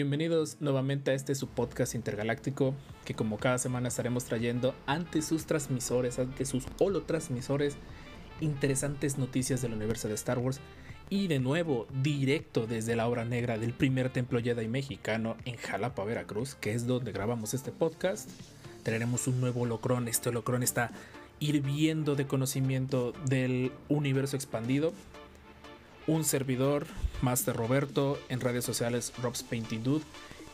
Bienvenidos nuevamente a este su podcast intergaláctico que como cada semana estaremos trayendo ante sus transmisores, ante sus holotransmisores, interesantes noticias del universo de Star Wars y de nuevo directo desde la obra negra del primer templo Jedi mexicano en Jalapa, Veracruz, que es donde grabamos este podcast. Traeremos un nuevo holocrón, este holocrón está hirviendo de conocimiento del universo expandido un servidor, Master Roberto, en redes sociales Rob's Painting Dude.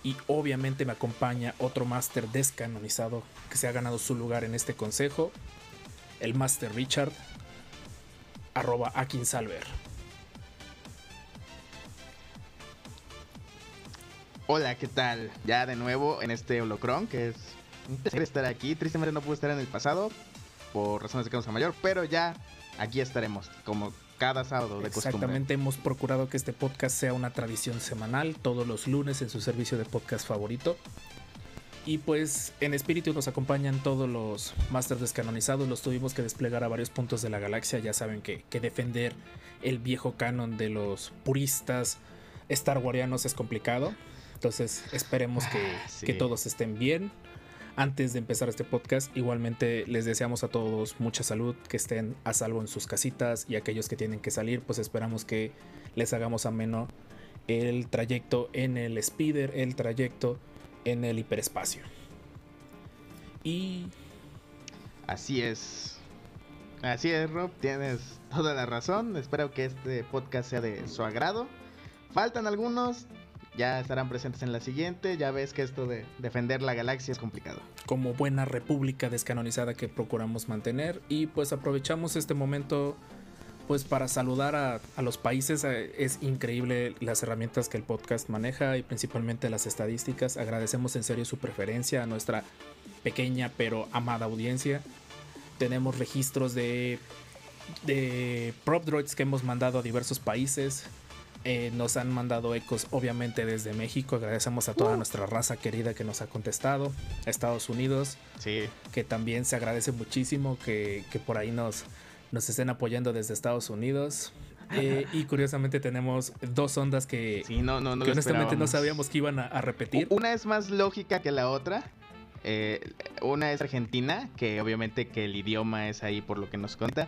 Y obviamente me acompaña otro Master descanonizado que se ha ganado su lugar en este consejo, el Master Richard, arroba Akinsalver. Hola, ¿qué tal? Ya de nuevo en este holocron, que es un placer estar aquí. Tristemente no pude estar en el pasado por razones de causa mayor, pero ya aquí estaremos, como cada sábado de costumbre. Exactamente, hemos procurado que este podcast sea una tradición semanal, todos los lunes en su servicio de podcast favorito. Y pues en espíritu nos acompañan todos los Masters descanonizados, los tuvimos que desplegar a varios puntos de la galaxia, ya saben que, que defender el viejo canon de los puristas Star Warianos es complicado. Entonces esperemos que, Ah, sí. que todos estén bien. Antes de empezar este podcast, igualmente les deseamos a todos mucha salud, que estén a salvo en sus casitas y aquellos que tienen que salir, pues esperamos que les hagamos ameno el trayecto en el speeder, el trayecto en el hiperespacio. Y Así es. Así es, Rob, tienes toda la razón. Espero que este podcast sea de su agrado. Faltan algunos, ya estarán presentes en la siguiente. Ya ves que esto de defender la galaxia es complicado. como buena república descanonizada que procuramos mantener. Y pues aprovechamos este momento pues para saludar a, los países. Eh, es increíble las herramientas que el podcast maneja y principalmente las estadísticas. Agradecemos en serio su preferencia a nuestra pequeña pero amada audiencia. Tenemos registros de de prop droids que hemos mandado a diversos países eh, nos han mandado ecos obviamente desde México. Agradecemos a toda nuestra raza querida que nos ha contestado. Estados Unidos, Sí, que también se agradece muchísimo que, que por ahí nos, nos estén apoyando desde Estados Unidos. Eh, y curiosamente tenemos dos ondas que, sí, no, no, no. que honestamente no sabíamos que iban a, a repetir. Una es más lógica que la otra. Eh, una es Argentina, que obviamente que el idioma es ahí por lo que nos cuenta.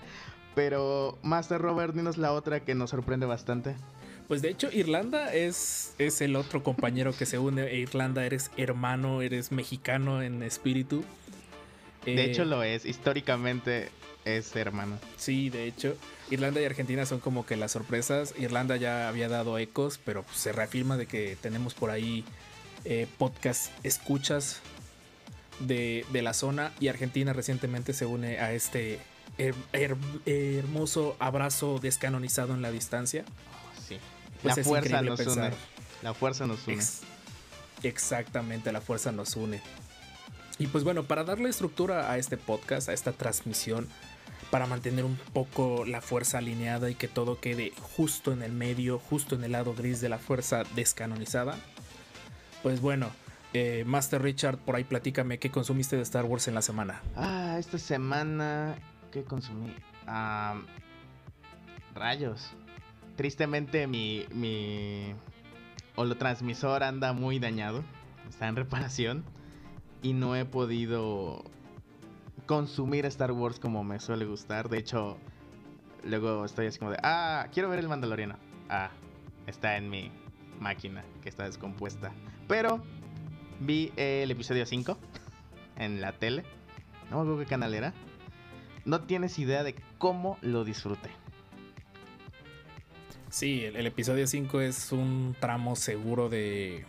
Pero Master Robert, dinos la otra que nos sorprende bastante. Pues de hecho Irlanda es, es el otro compañero que se une. E Irlanda eres hermano, eres mexicano en espíritu. De Eh, hecho lo es, históricamente es hermano. Sí, de hecho, Irlanda y Argentina son como que las sorpresas. Irlanda ya había dado ecos, pero pues, se reafirma de que tenemos por ahí eh, podcast escuchas de, de la zona y Argentina recientemente se une a este her- her- hermoso abrazo descanonizado en la distancia. Pues la es fuerza increíble nos pensar. une. La fuerza nos une. Ex- exactamente, la fuerza nos une. Y pues bueno, para darle estructura a este podcast, a esta transmisión, para mantener un poco la fuerza alineada y que todo quede justo en el medio, justo en el lado gris de la fuerza descanonizada, pues bueno, eh, Master Richard, por ahí platícame qué consumiste de Star Wars en la semana. Ah, esta semana. ¿Qué consumí? Ah, rayos. Tristemente mi, mi holotransmisor anda muy dañado. Está en reparación. Y no he podido consumir Star Wars como me suele gustar. De hecho, luego estoy así como de, ah, quiero ver el Mandaloriano. Ah, está en mi máquina que está descompuesta. Pero vi el episodio 5 en la tele. No me acuerdo qué canal era. No tienes idea de cómo lo disfruté. Sí, el, el episodio 5 es un tramo seguro de.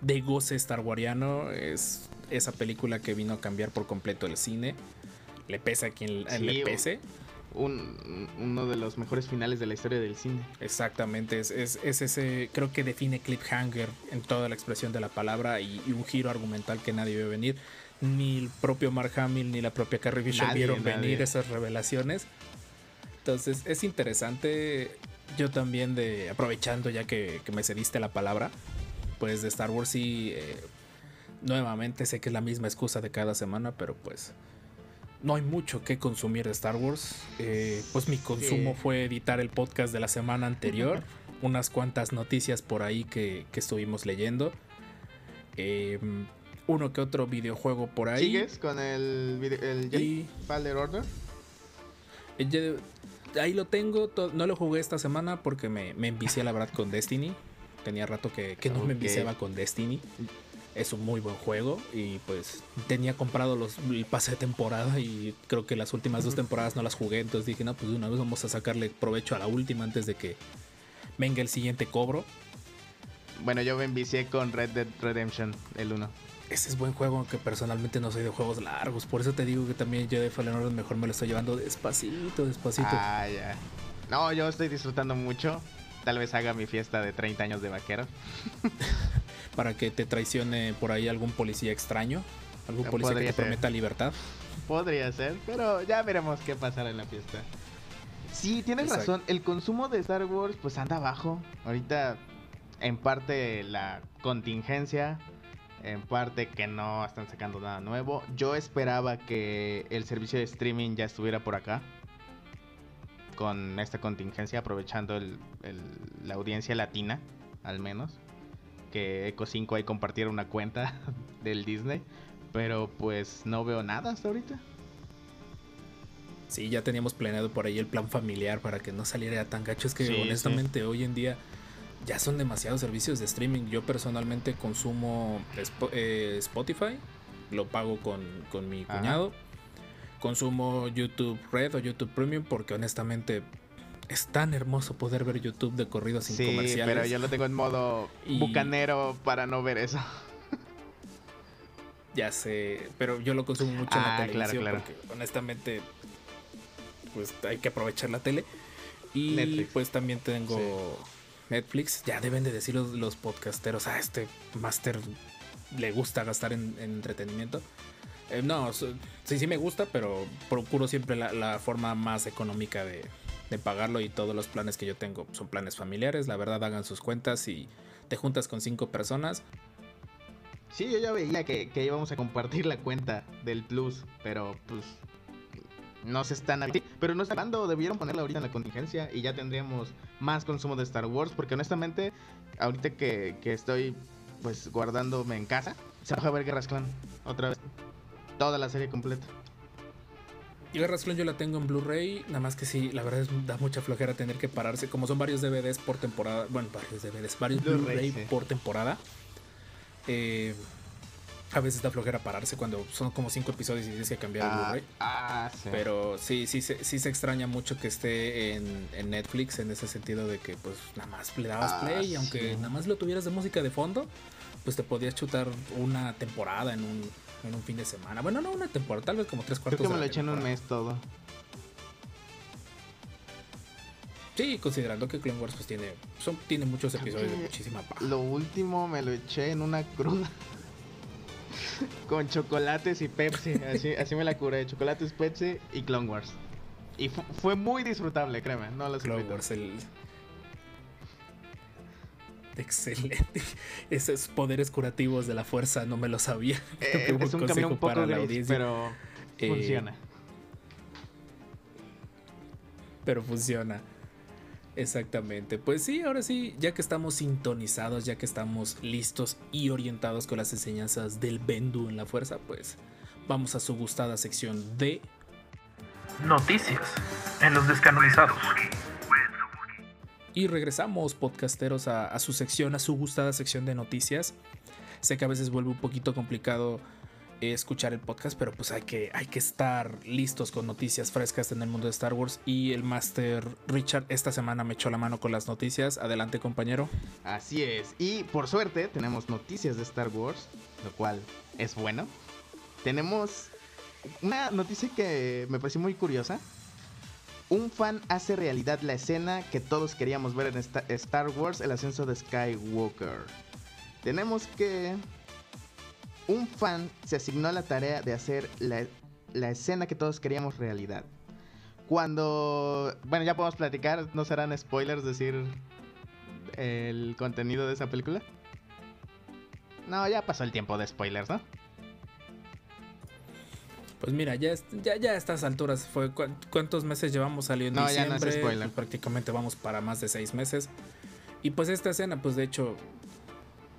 de goce starwariano. Es esa película que vino a cambiar por completo el cine. Le pese a quien Sí, le pese. un- uno de los mejores finales de la historia del cine. Exactamente, es, es, es ese, creo que define cliffhanger en toda la expresión de la palabra y, y un giro argumental que nadie vio venir. Ni el propio Mark Hamill ni la propia Carrie Fisher Nadie, vieron nadie. venir esas revelaciones. Entonces es interesante, yo también de, aprovechando ya que, que me cediste la palabra, pues de Star Wars sí, eh, nuevamente sé que es la misma excusa de cada semana, pero pues no hay mucho que consumir de Star Wars. Eh, pues mi consumo Sí. fue editar el podcast de la semana anterior, unas cuantas noticias por ahí que, que estuvimos leyendo. Eh, uno que otro videojuego por ahí. ¿Sigues con el, el Jedi Y Fallen Order? eh, ya- ahí lo tengo, no lo jugué esta semana porque me, me envicié la verdad con Destiny. Tenía rato que, que no me enviciaba con Destiny. Es un muy buen juego y pues tenía comprado los, el pase de temporada y creo que las últimas dos temporadas no las jugué. Entonces dije, no, pues de una vez vamos a sacarle provecho a la última antes de que venga el siguiente cobro. Bueno, yo me envicié con Red Dead Redemption, el 1. Ese es buen juego, aunque personalmente no soy de juegos largos. Por eso te digo que también Jedi Fallen Order mejor me lo estoy llevando despacito, despacito. Ah, ya. No, yo estoy disfrutando mucho. Tal vez haga mi fiesta de 30 años de vaquero. para que te traicione por ahí algún policía extraño, algún policía que te ser. prometa libertad. Podría ser, pero ya veremos qué pasará en la fiesta. Sí, tienes Exacto. razón. El consumo de Star Wars pues anda bajo. Ahorita en parte la contingencia, en parte que no están sacando nada nuevo. Yo esperaba que el servicio de streaming ya estuviera por acá. Con esta contingencia, aprovechando el- el- la audiencia latina, al menos. Que Eco 5 ahí compartiera una cuenta del Disney. Pero pues no veo nada hasta ahorita. Sí, ya teníamos planeado por ahí el plan familiar para que no saliera tan gacho. Es que Sí, honestamente hoy en día ya son demasiados servicios de streaming. Yo personalmente consumo eh, Spotify, lo pago con, con mi Ajá. cuñado. Consumo YouTube Red o YouTube Premium porque honestamente es tan hermoso poder ver YouTube de corrido sin sí, comerciales. pero yo lo tengo en modo Y- bucanero para no ver eso. Ya sé, pero yo lo consumo mucho en Ah, la claro, televisión claro. porque honestamente pues hay que aprovechar la tele. Y Netflix. pues también tengo Netflix. Ya deben de decir los, podcasteros, a este máster le gusta gastar en, en entretenimiento. Eh, no, sí, sí me gusta, pero procuro siempre la, la forma más económica de, de pagarlo y todos los planes que yo tengo son planes familiares. La verdad, hagan sus cuentas y te juntas con cinco personas. Sí, yo ya veía que, que íbamos a compartir la cuenta del Plus, pero pues no se están pero no están dando, debieron ponerla ahorita en la contingencia y ya tendríamos más consumo de Star Wars, porque honestamente, ahorita que, que estoy pues guardándome en casa, se va a ver Guerras Clan otra vez. Toda la serie completa. Y Guerras Clon yo la tengo en Blu-ray, nada más que sí, la verdad es, da mucha flojera tener que pararse, como son varios DVDs por temporada, bueno, varios DVDs, varios Blu-ray, sí. por temporada. eh, a veces da flojera pararse cuando son como cinco episodios y tienes que cambiar el Ah, Blu-ray. ah, sí. Pero sí, sí, sí se extraña mucho que esté en, en Netflix en ese sentido de que pues nada más le dabas Ah, play y aunque sí. nada más lo tuvieras de música de fondo, pues te podías chutar una temporada en un, en un fin de semana. Bueno, no una temporada, tal vez como tres Creo cuartos que me lo eché en un mes todo. Sí, considerando que Clone Wars pues tiene, son, tiene muchos Creo episodios de muchísima paja. Lo último me lo eché en una cruda. Con chocolates y Pepsi. Así, así me la curé. Chocolates, Pepsi y Clone Wars. Y fu- fue muy disfrutable, créeme. No lo Clone Wars, el... Excelente. Esos poderes curativos de la fuerza no me lo sabía. Eh, es un camino consejo un poco para la gris, audiencia. pero Eh, funciona. pero funciona. Exactamente. Pues sí, ahora sí, ya que estamos sintonizados, ya que estamos listos y orientados con las enseñanzas del Bendu en la fuerza, pues vamos a su gustada sección de Noticias en los descanonizados. Y regresamos, podcasteros, a, a su sección, a su gustada sección de noticias. Sé que a veces vuelve un poquito complicado escuchar el podcast, pero pues hay que, hay que estar listos con noticias frescas en el mundo de Star Wars. Y el Master Richard esta semana me echó la mano con las noticias. Adelante, compañero. Así es. Y por suerte tenemos noticias de Star Wars, lo cual es bueno. Tenemos una noticia que me pareció muy curiosa. un fan hace realidad la escena que todos queríamos ver en Star Wars, el ascenso de Skywalker. Tenemos que... Un fan se asignó la tarea de hacer la, la escena que todos queríamos realidad. Cuando... Bueno, ya podemos platicar, no serán spoilers decir el contenido de esa película. No, ya pasó el tiempo de spoilers, ¿no? Pues mira, ya, ya, ya a estas alturas fue cuántos meses llevamos saliendo en diciembre. Pues prácticamente vamos para más de seis meses. Y pues esta escena, pues de hecho,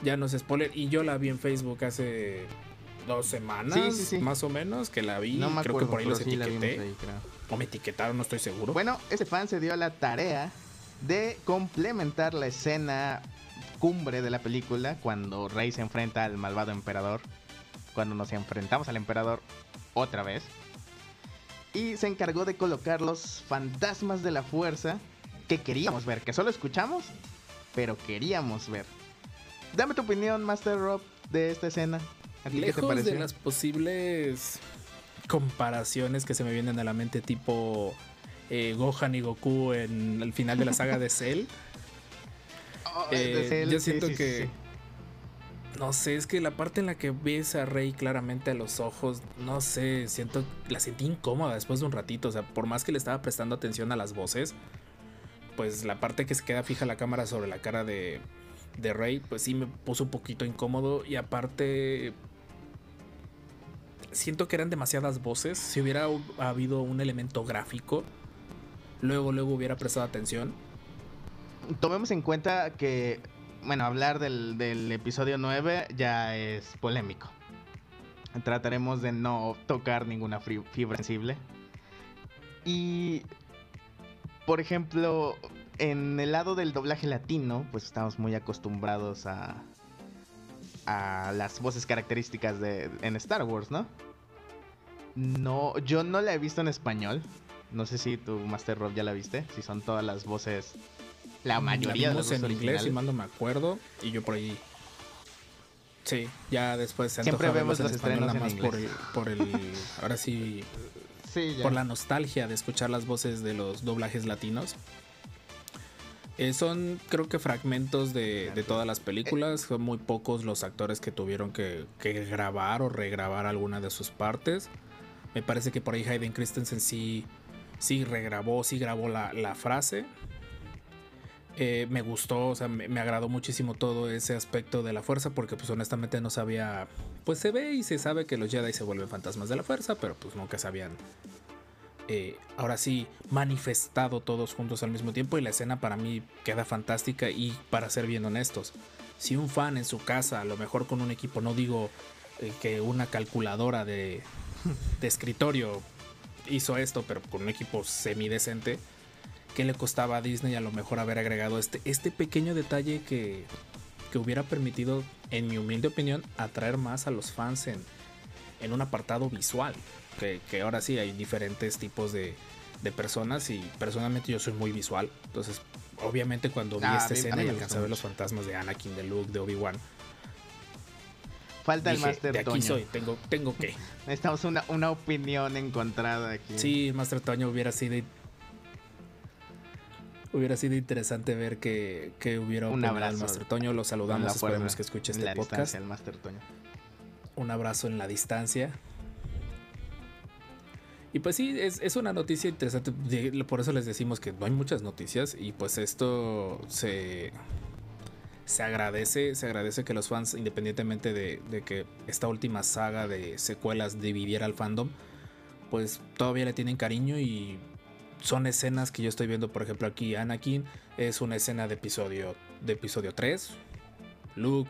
ya no es spoiler. Y yo la vi en Facebook hace dos semanas, más o menos, que la vi. No creo que por ahí los etiqueté. O me etiquetaron, no estoy seguro. Bueno, ese fan se dio la tarea de complementar la escena cumbre de la película cuando Rey se enfrenta al malvado emperador. Cuando nos enfrentamos al emperador otra vez. Y se encargó de colocar los fantasmas de la fuerza que queríamos ver, que solo escuchamos, pero queríamos ver. Dame tu opinión, Master Rob, de esta escena. Lejos de las posibles comparaciones que se me vienen a la mente, tipo eh, Gohan y Goku en el final de la saga de Cell. Oh, eh, yo siento que no sé, es que la parte en la que ves a Rey claramente a los ojos, no sé, siento, la sentí incómoda después de un ratito. O sea, por más que le estaba prestando atención a las voces, pues la parte que se queda fija la cámara sobre la cara de, de Rey, pues sí me puso un poquito incómodo. Y aparte, siento que eran demasiadas voces. Si hubiera habido un elemento gráfico, luego, luego hubiera prestado atención. Tomemos en cuenta que bueno, hablar del, episodio 9 ya es polémico. Trataremos de no tocar ninguna fibra sensible. Y, por ejemplo, en el lado del doblaje latino, pues estamos muy acostumbrados a, a las voces características de en Star Wars, ¿no? No, yo no la he visto en español. No sé si tu Master Rob ya la viste, si son todas las voces la mayoría de los en inglés, si mal no me acuerdo. Y yo por ahí. Sí, ya después se Siempre vemos los estrenos nada más por el, por el. ahora sí. Sí, Por la nostalgia de escuchar las voces de los doblajes latinos. Eh, son, creo que, fragmentos de, de, todas las películas. Son muy pocos los actores que tuvieron que, que, grabar o regrabar alguna de sus partes. Me parece que por ahí Hayden Christensen sí, sí regrabó, sí grabó la, la frase. Eh, me gustó, o sea, me, agradó muchísimo todo ese aspecto de la fuerza porque pues honestamente no sabía, pues se ve y se sabe que los Jedi se vuelven fantasmas de la fuerza, pero pues nunca se habían, eh, ahora sí, manifestado todos juntos al mismo tiempo y la escena para mí queda fantástica y para ser bien honestos, si un fan en su casa, a lo mejor con un equipo, no digo eh, que una calculadora de, escritorio hizo esto, pero con un equipo semidecente, qué le costaba a Disney a lo mejor haber agregado este, este pequeño detalle que, que hubiera permitido, en mi humilde opinión, atraer más a los fans en un apartado visual. Que, que, ahora sí hay diferentes tipos de, de, personas y personalmente yo soy muy visual. Entonces, obviamente cuando vi ah, esta escena y alcancé a ver los fantasmas de Anakin, de Luke, de Obi-Wan. Falta el Master De aquí soy, tengo, tengo que. Necesitamos una, una opinión encontrada aquí. Sí, Master Toño hubiera sido Hubiera sido interesante ver que, que hubiera un abrazo al Master Toño. Lo saludamos, esperemos que escuche este podcast. El Master Toño. Un abrazo en la distancia. Y pues sí, es, es, una noticia interesante. Por eso les decimos que no hay muchas noticias. Y pues esto se, se agradece. Se agradece que los fans, independientemente de, de, que esta última saga de secuelas dividiera al fandom, pues todavía le tienen cariño y son escenas que yo estoy viendo, por ejemplo, aquí Anakin es una escena de episodio de episodio 3. Luke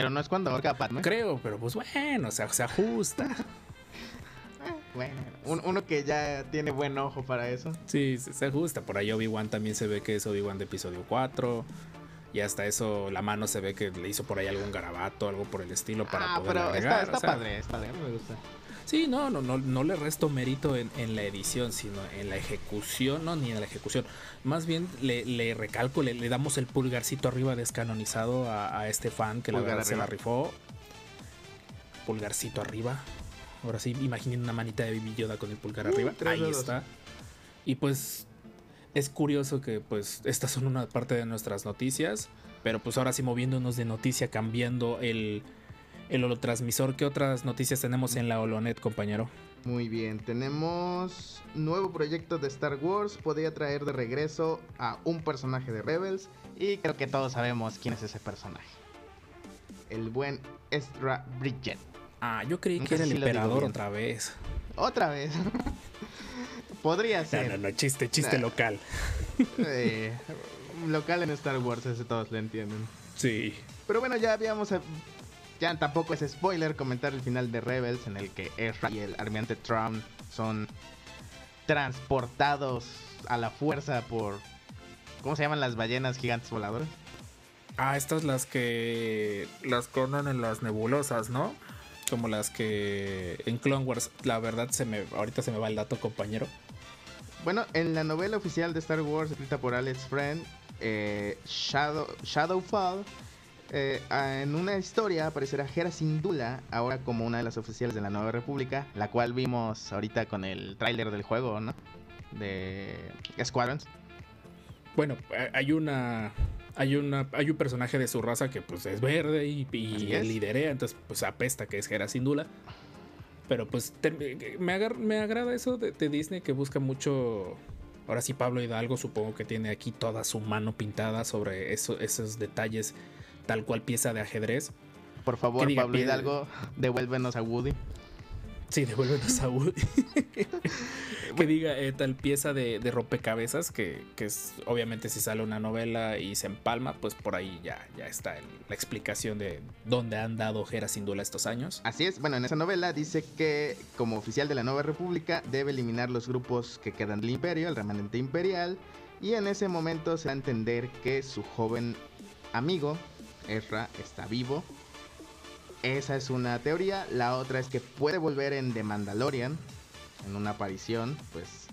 pero no es cuando ahorca a Creo, pero pues bueno, o sea, se ajusta. bueno, uno que ya tiene buen ojo para eso. Sí, se, ajusta. Por ahí Obi-Wan también se ve que es Obi-Wan de episodio 4. Y hasta eso, la mano se ve que le hizo por ahí algún garabato, algo por el estilo para ah, poder pero Está, está padre, está padre, me gusta. Sí, no, no, no, no le resto mérito en, la edición, sino en la ejecución, no, ni en la ejecución. Más bien le, recalco, le, damos el pulgarcito arriba descanonizado a, este fan que la verdad se la rifó. Pulgarcito arriba. Ahora sí, imaginen una manita de Baby Yoda con el pulgar uh, arriba. Ahí está. Y pues es curioso que pues estas son una parte de nuestras noticias, pero pues ahora sí moviéndonos de noticia, cambiando el, el holotransmisor. ¿Qué otras noticias tenemos en la Holonet, compañero? Muy bien, tenemos nuevo proyecto de Star Wars, podría traer de regreso a un personaje de Rebels y creo que todos sabemos quién es ese personaje. El buen Ezra Bridget. Ah, yo creí No que era el emperador otra vez. Otra vez. podría No, ser. no, no, chiste, chiste Nah. local. Eh, local en Star Wars, ese todos lo entienden. Sí. Pero bueno, ya habíamos. Ya tampoco es spoiler comentar el final de Rebels en el que Ezra y el armiante Traum son transportados a la fuerza por. ¿Cómo se llaman las ballenas gigantes voladoras? Ah, estas las que las cornan en las nebulosas, ¿no? Como las que en Clone Wars, la verdad se me ahorita se me va el dato, compañero. Bueno, en la novela oficial de Star Wars escrita por Alex Friend, eh, Shadow, Shadowfall, eh, en una historia aparecerá Hera Syndulla, ahora como una de las oficiales de la Nueva República, la cual vimos ahorita con el tráiler del juego, ¿no? De Squadrons. Bueno, hay una hay una hay un personaje de su raza que pues es verde y, y es. liderea, entonces pues apesta que es Hera Syndulla. Pero pues te- me, agar- me agrada eso de, de Disney que busca mucho Ahora sí, Pablo Hidalgo supongo que tiene aquí toda su mano pintada sobre eso- esos detalles, tal cual pieza de ajedrez. Por favor, diga Pablo Hidalgo, devuélvenos a Woody. Sí, devuélvenos a Woody. que diga eh, tal pieza de, de rompecabezas que, que es obviamente si sale una novela y se empalma, pues por ahí ya, ya está el- la explicación de dónde han dado Hera sin duda estos años. Así es, bueno, en esa novela dice que como oficial de la Nueva República debe eliminar los grupos que quedan del imperio, el remanente imperial, y en ese momento se va a entender que su joven amigo, Ezra, está vivo. Esa es una teoría, la otra es que puede volver en The Mandalorian, en una aparición, pues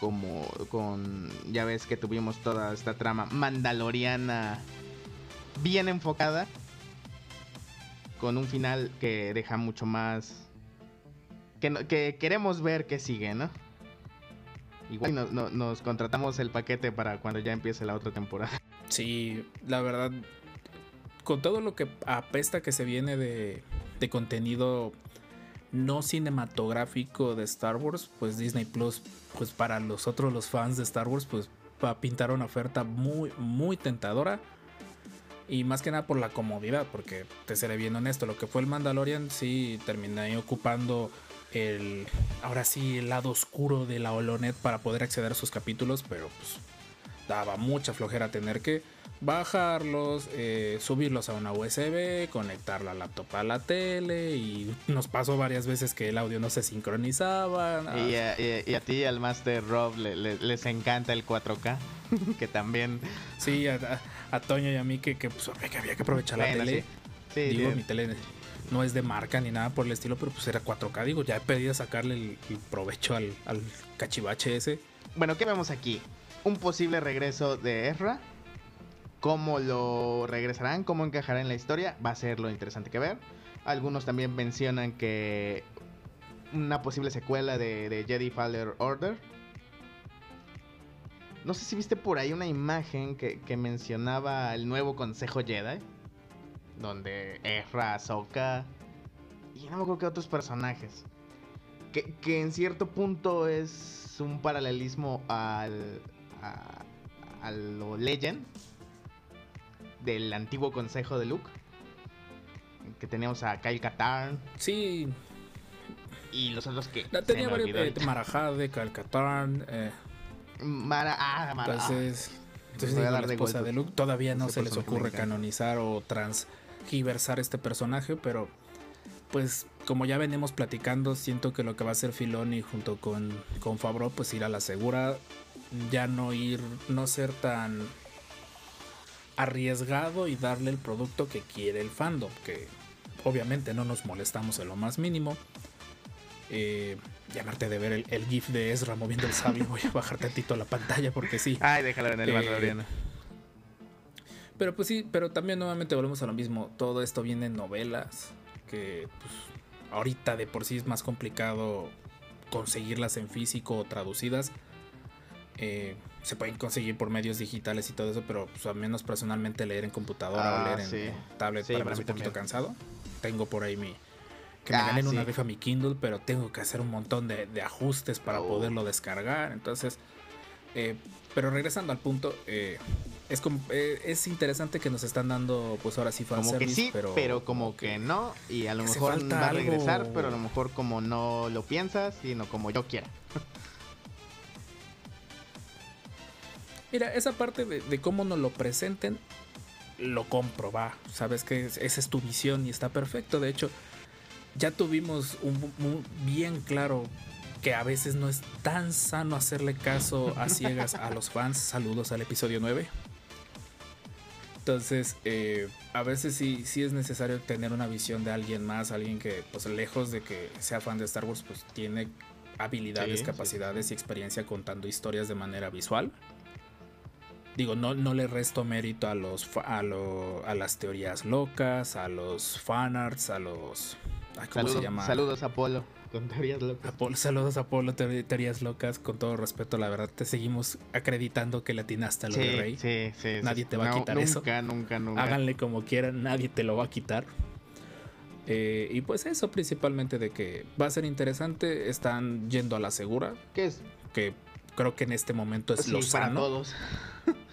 como con, ya ves que tuvimos toda esta trama mandaloriana bien enfocada con un final que deja mucho más que, que queremos ver que sigue, ¿no? Igual no- no- nos contratamos el paquete para cuando ya empiece la otra temporada. Sí, la verdad, con todo lo que apesta que se viene de, de contenido no cinematográfico de Star Wars, pues Disney Plus, pues para nosotros los fans de Star Wars, pues va a pintar una oferta muy, muy tentadora. Y más que nada por la comodidad, porque te seré bien honesto, lo que fue el Mandalorian sí terminé ocupando el, ahora sí, el lado oscuro de la Holonet para poder acceder a sus capítulos, pero pues daba mucha flojera tener que bajarlos, eh, subirlos a una USB, conectar la laptop a la tele y nos pasó varias veces que el audio no se sincronizaba. ah, Y, a, y- y a ti, al Master Rob, le- le- les encanta el 4K, que también... Sí, a, a- a Toño y a mí que, que, pues, que había que aprovechar la Bueno, tele. sí. Sí, digo, sí. mi tele no es de marca ni nada por el estilo, pero pues era 4K. Digo, ya he pedido sacarle el, el provecho al, al cachivache ese. Bueno, ¿qué vemos aquí? Un posible regreso de Ezra. ¿Cómo lo regresarán? ¿Cómo encajará en la historia? Va a ser lo interesante que ver. Algunos también mencionan que una posible secuela de, Jedi Fallen Order. No sé si viste por ahí una imagen que, que mencionaba el nuevo Consejo Jedi. Donde Ezra, Ahsoka y no me acuerdo qué otros personajes. Que, que en cierto punto es un paralelismo al, a, a lo Legend del antiguo consejo de Luke. Que teníamos a Kyle Katarn Sí, y los otros que. la tenía varios. olvidó Eh. Marajade, Calcatarn. Eh, Mara- ah, Mara- entonces, entonces voy a digo, dar la de esposa golpe. de Luke todavía no se les ocurre canonizar o transgiversar este personaje, pero pues como ya venimos platicando, siento que lo que va a hacer Filoni junto con, con Favreau, pues ir a la segura, ya no ir, no ser tan arriesgado y darle el producto que quiere el fandom, que obviamente no nos molestamos en lo más mínimo. Eh, llamarte de ver el, el GIF de Ezra moviendo el sable, voy a bajar tantito la pantalla porque sí. Ay, déjalo en el Eh. Pero pues sí, pero también nuevamente volvemos a lo mismo. Todo esto viene en novelas. Que pues ahorita de por sí es más complicado conseguirlas en físico o traducidas. Eh, se pueden conseguir por medios digitales y todo eso, pero pues, al menos personalmente leer en computadora o Ah, leer sí. en, en tablet Sí, para mí es un poquito cansado. Tengo por ahí mi... Que Ah, me ganen una rifa mi Kindle, pero tengo que hacer un montón de, de ajustes para Oh. poderlo descargar. Entonces, eh, pero regresando al punto, eh, es, como, eh, es interesante que nos están dando, pues ahora sí, Como que fanservice, sí, pero, como que no. Y a lo mejor va a regresar, algo. pero a lo mejor como no lo piensas, sino como yo quiera. Mira, esa parte de, de cómo nos lo presenten, lo compro, va. Sabes que es- esa es tu visión y está perfecto. De hecho, ya tuvimos un, un- bien claro que a veces no es tan sano hacerle caso a ciegas a los fans. Saludos al episodio 9. Entonces, eh, a veces sí, sí es necesario tener una visión de alguien más, alguien que, pues lejos de que sea fan de Star Wars, pues tiene habilidades, Sí, sí. capacidades y experiencia contando historias de manera visual. Digo, no, no le resto mérito a los a, lo- a las teorías locas, a los fanarts, a los. ay, ¿Cómo Saludos, se llama? saludos Apolo. Con teorías locas. Apolo- saludos a Apolo, teor- teorías locas. Con todo respeto, la verdad, te seguimos acreditando que le atinaste a lo Sí, de Rey. sí, sí, Nadie te va a quitar nunca, eso. Nunca, nunca, nunca. Háganle como quieran, nadie te lo va a quitar. Eh, y pues eso principalmente de que va a ser interesante. Están yendo a la segura, ¿Qué es? que creo que en este momento es Sí, lo para sano. todos.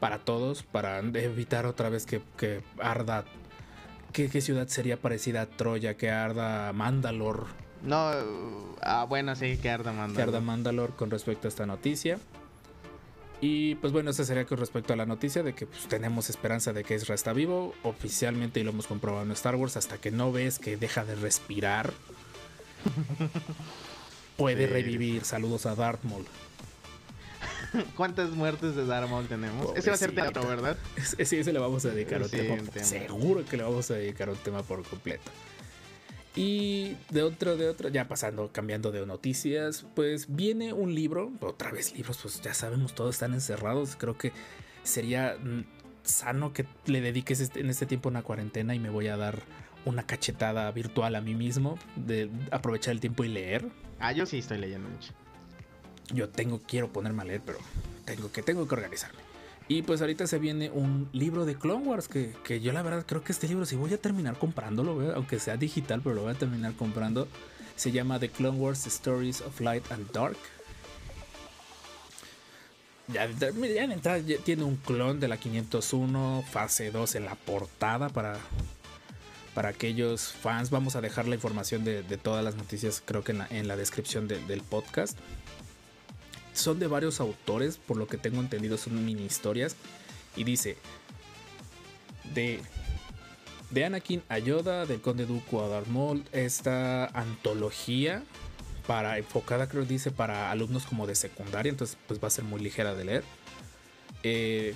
para todos, para evitar otra vez que, que arda. ¿qué, qué ciudad sería parecida a Troya? Que arda Mandalor. No, ah, bueno, sí, que arda manda. Que arda Mandalor con respecto a esta noticia. Y pues bueno, eso sería con respecto a la noticia de que pues, tenemos esperanza de que Ezra está vivo. Oficialmente y lo hemos comprobado en Star Wars. Hasta que no ves que deja de respirar. Puede Sí. revivir. Saludos a Darth Maul. ¿Cuántas muertes de Darth Maul tenemos? Ese va a ser teatro, ¿verdad? Sí, ese le vamos a dedicar un Sí, tema. un tema. Seguro que le vamos a dedicar un tema por completo. Y de otro, de otro, ya pasando, cambiando de noticias, pues viene un libro, otra vez libros, pues ya sabemos, todos están encerrados. Creo que sería mm, sano que le dediques este- en este tiempo una cuarentena y me voy a dar una cachetada virtual a mí mismo, de aprovechar el tiempo y leer. Ah, yo sí estoy leyendo mucho. Yo tengo, quiero ponerme a leer, pero tengo que, tengo que organizarme. Y pues ahorita se viene un libro de Clone Wars que, que yo la verdad creo que este libro sí voy a terminar comprándolo, aunque sea digital, pero lo voy a terminar comprando. Se llama The Clone Wars Stories of Light and Dark. Ya, en entrada tiene un clon de la 501, fase 2 en la portada para, para aquellos fans. Vamos a dejar la información de, todas las noticias, creo que en la, en la descripción de- del podcast son de varios autores, por lo que tengo entendido son mini historias. Y dice, de, de Anakin a Yoda, del Conde Dooku a esta antología para enfocada, creo dice, para alumnos como de secundaria, entonces pues va a ser muy ligera de leer. Eh,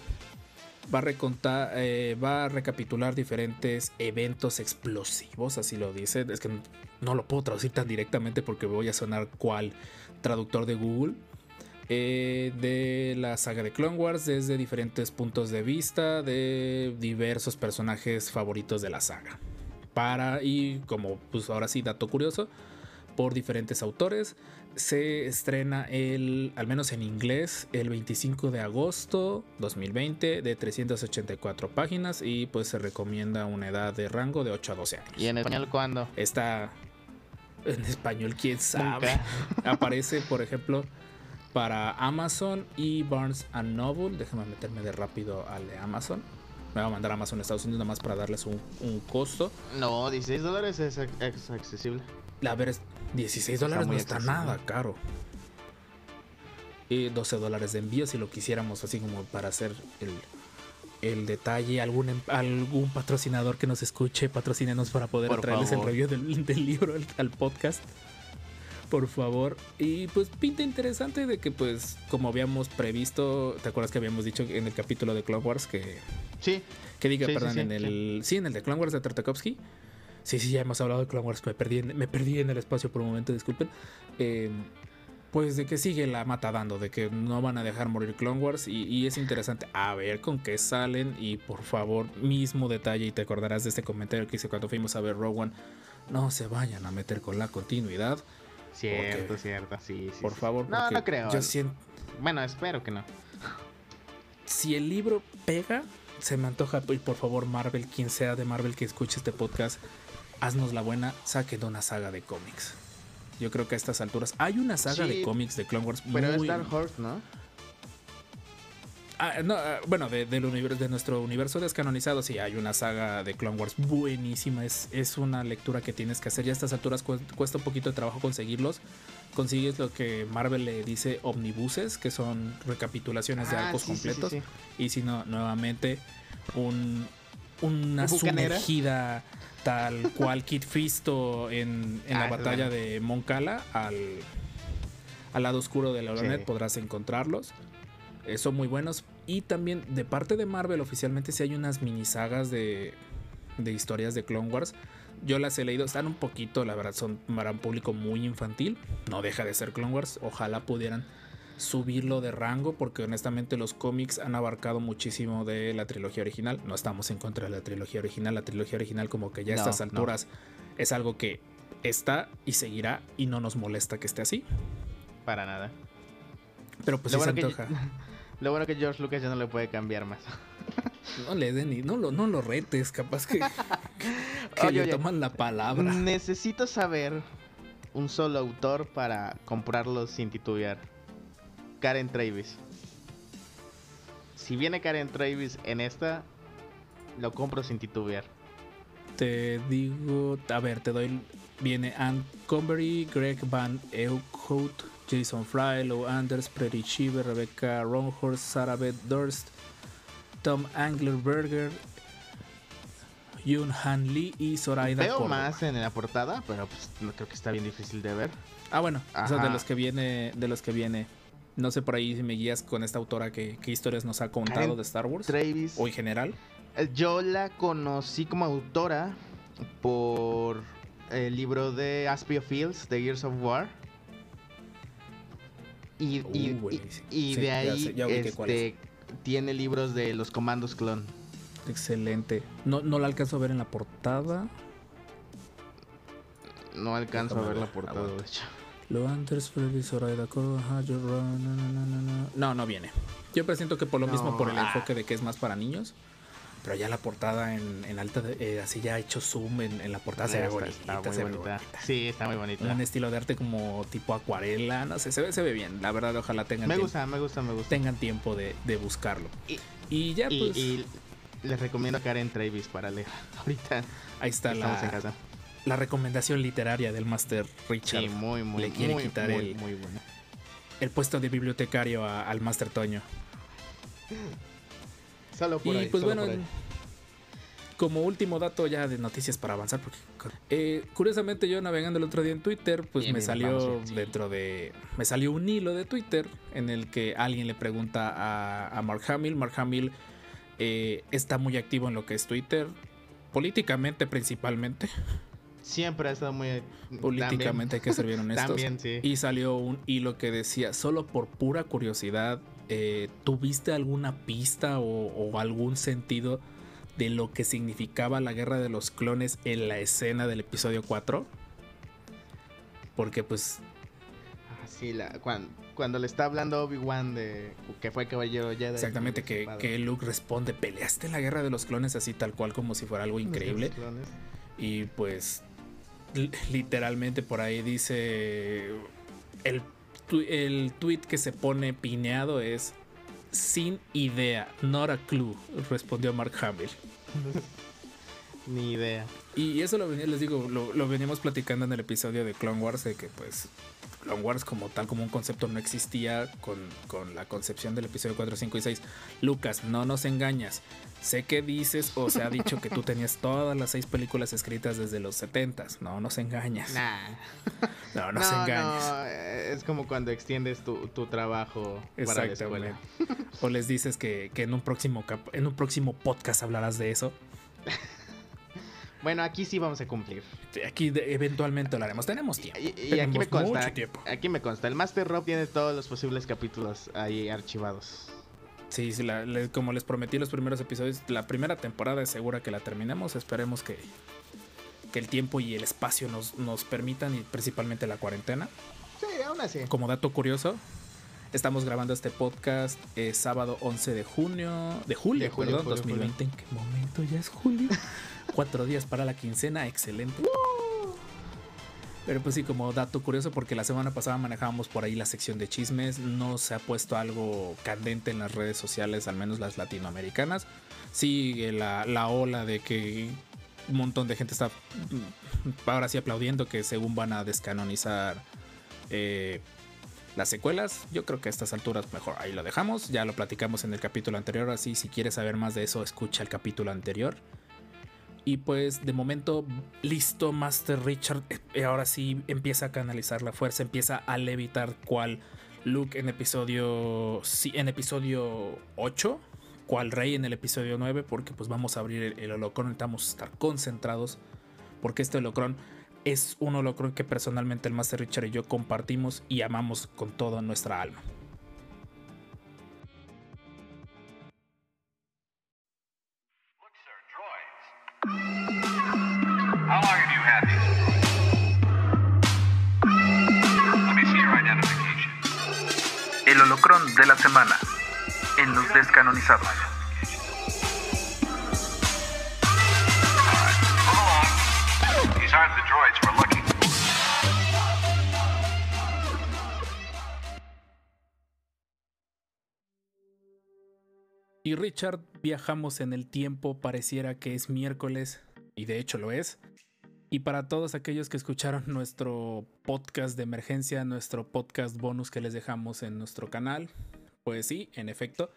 va a recontar, eh, va a recapitular diferentes eventos explosivos, así lo dice. Es que no lo puedo traducir tan directamente porque voy a sonar cual traductor de Google eh, de la saga de Clone Wars desde diferentes puntos de vista de diversos personajes favoritos de la saga. Para, y como pues ahora sí, dato curioso, por diferentes autores. Se estrena el, al menos en inglés, el 25 de agosto 2020 de 384 páginas y pues se recomienda una edad de rango de 8 a 12 años. ¿Y en español cuándo? Está en español, quién sabe. Aparece, por ejemplo, para Amazon y Barnes and Noble. Déjame meterme de rápido al de Amazon. Me va a mandar a Amazon Estados Unidos nada más para darles un, un costo. No, 16 dólares es, ac- es accesible. A ver, es 16 dólares no está accesible. nada caro. Y 12 dólares de envío si lo quisiéramos así como para hacer el, el detalle. Algún, em- algún patrocinador que nos escuche, patrocínenos para poder Por traerles el review del, del libro al, al podcast. Por favor. Y pues pinta interesante de que pues como habíamos previsto, ¿te acuerdas que habíamos dicho en el capítulo de Clone Wars que Sí, que diga, Sí, perdón, sí, en el. Sí. en el de Clone Wars de Tartakovsky. Sí, sí, ya hemos hablado de Clone Wars. Me perdí en, me perdí en el espacio por un momento, disculpen. Eh, pues de que sigue la mata dando, de que no van a dejar morir Clone Wars. Y, y es interesante a ver con qué salen. Y por favor, mismo detalle, y te acordarás de este comentario que hice cuando fuimos a ver One. No se vayan a meter con la continuidad. Cierto, Porque- cierto, sí, sí. Por sí. favor, No, no creo. Yo siento, Bueno, espero que no. si el libro pega, se me antoja, y por favor, Marvel, quien sea de Marvel que escuche este podcast, haznos la buena, saquen una saga de cómics. Yo creo que a estas alturas hay una saga Sí, de cómics de Clone Wars Pero muy es Dark Horse, ¿no? Ah, no, ah, bueno, de, del universo, de nuestro universo descanonizado, sí, hay una saga de Clone Wars buenísima. Es, es una lectura que tienes que hacer. Ya a estas alturas cu- cuesta un poquito de trabajo conseguirlos. Consigues lo que Marvel le dice omnibuses, que son recapitulaciones de Ah, arcos sí, sí, sí, completos. sí. Y si no, nuevamente, un, una ¿Bucanera? sumergida tal cual Kid Fisto en, en la batalla bueno. de Moncala al, al lado oscuro de la Ornet Sí. podrás encontrarlos. Eh, son muy buenos. Y también de parte de Marvel oficialmente sí hay unas mini sagas de, de historias de Clone Wars. Yo las he leído, están un poquito, la verdad, son para un público muy infantil. No deja de ser Clone Wars. Ojalá pudieran subirlo de rango porque honestamente los cómics han abarcado muchísimo de la trilogía original. No estamos en contra de la trilogía original. La trilogía original como que ya a estas no. alturas es algo que está y seguirá y no nos molesta que esté así. Para nada. Pero pues sí se bueno que- antoja. Lo bueno que George Lucas ya no le puede cambiar más. No le den ni, no lo, no lo retes, capaz que, que Oye, le oye. toman la palabra. Necesito saber un solo autor para comprarlos sin titubear. Karen Travis. Si viene Karen Travis en esta, lo compro sin titubear. Te digo, a ver, te doy. Viene Ann Combery, Greg Van Eekhout, Jason Fry, Lou Anders, Pretty Shiver, Rebecca Ronhorst, Sarah Beth Durst, Tom Anglerberger, Yoon Han Lee y Zoraida Veo Córdoba. más en la portada, pero pues no creo que está bien difícil de ver. Ah, bueno, o sea, de los que viene, de los que viene. No sé por ahí si me guías con esta autora que, qué historias nos ha contado Karen de Star Wars Travis. o en general. Eh, Yo la conocí como autora por el libro de Aspio Fields, The Years of War. Y, Uh, y- buenísimo. y Sí, de ya ahí sé, ya este, tiene libros de los comandos clon. Excelente. No, no la alcanzo a ver en la portada. No alcanzo Déjame a ver la portada, aguanta. de hecho. Lo antes Freddy no, no, viene. Yo presiento que por lo mismo, por el ah. enfoque de que es más para niños. Pero ya la portada en, en alta, eh, así ya hecho zoom en, en la portada se ve bonita. está muy se ve bonita. bonita. Sí, está muy bonita. Un estilo de arte como tipo acuarela, no sé, se ve, se ve bien. La verdad, ojalá tengan, Me tiempo, gusta, me gusta, me gusta. tengan tiempo de, de buscarlo. Y- Y ya, pues, y les recomiendo a Karen Travis para leer. Ahorita ahí está estamos en la, casa. la recomendación literaria del Master Richard. Sí, muy, muy, le quiere muy, quitar muy, el- muy bueno. El puesto de bibliotecario a- al Master Toño. Solo por y ahí, pues solo bueno, por ahí. como último dato ya de noticias para avanzar, porque eh, curiosamente yo navegando el otro día en Twitter, pues Bien, me bien, salió bien, dentro de, me salió un hilo de Twitter en el que alguien le pregunta a, a Mark Hamill, Mark Hamill eh, está muy activo en lo que es Twitter, políticamente principalmente, Siempre ha estado muy. políticamente hay que ser bien honestos. También, sí. Y salió un hilo que decía, solo por pura curiosidad, eh, ¿tuviste alguna pista o, o algún sentido de lo que significaba la guerra de los clones en la escena del episodio 4? Porque pues Ah, sí, la, cuando, cuando le está hablando Obi-Wan de que fue caballero Jedi. exactamente y que, que Luke responde, peleaste la guerra de los clones así tal cual como si fuera algo increíble. Y pues li- literalmente por ahí dice el, tu- el tweet que se pone pineado es sin idea, not a clue, respondió Mark Hamill. Ni idea. Y eso lo les digo, lo, lo veníamos platicando en el episodio de Clone Wars, de que pues Clone Wars como tal, como un concepto no existía con, con la concepción del episodio 4, 5 y 6. Lucas, no nos engañas. Sé que dices o se ha dicho que tú tenías todas las seis películas escritas desde los 70 No nos engañas. Nah. No nos engañes. no, eh, es como cuando extiendes tu, tu trabajo para la escuela. Exactamente. O les dices que, que en un próximo en un próximo podcast hablarás de eso. Bueno, aquí sí vamos a cumplir. Aquí eventualmente lo haremos. Tenemos tiempo. Y, y aquí me consta, mucho tiempo. aquí me consta, el Master Rob tiene todos los posibles capítulos ahí archivados. Sí, sí, la- le- como les prometí los primeros episodios, la primera temporada es segura que la terminemos. Esperemos que, que el tiempo y el espacio nos, nos permitan, y principalmente la cuarentena. Sí, aún así. Como dato curioso, estamos grabando este podcast eh, sábado 11 de junio, de julio, De julio, perdón, julio, 2020. ¿En qué momento ya es julio? Cuatro días para la quincena, excelente. Pero pues sí, como dato curioso, porque la semana pasada manejábamos por ahí la sección de chismes, no se ha puesto algo candente en las redes sociales, al menos las latinoamericanas. Sigue la, la ola de que un montón de gente está mm, ahora sí aplaudiendo que según van a descanonizar eh, las secuelas. Yo creo que a estas alturas mejor ahí lo dejamos. Ya lo platicamos en el capítulo anterior, así si quieres saber más de eso, escucha el capítulo anterior. Y pues de momento, listo, Master Richard. eh, ahora sí empieza a canalizar la fuerza, empieza a levitar cual Luke en episodio. Sí, en episodio 8. Cual Rey en el episodio 9. Porque pues vamos a abrir el, el holocron. Necesitamos estar concentrados. Porque este holocron es un holocron que personalmente el Master Richard y yo compartimos y amamos con toda nuestra alma. El holocrón de la semana en los descanonizados. Y Richard, viajamos en el tiempo, pareciera que es miércoles, y de hecho lo es. Y para todos aquellos que escucharon nuestro podcast de emergencia, nuestro podcast bonus que les dejamos en nuestro canal, pues sí, en efecto,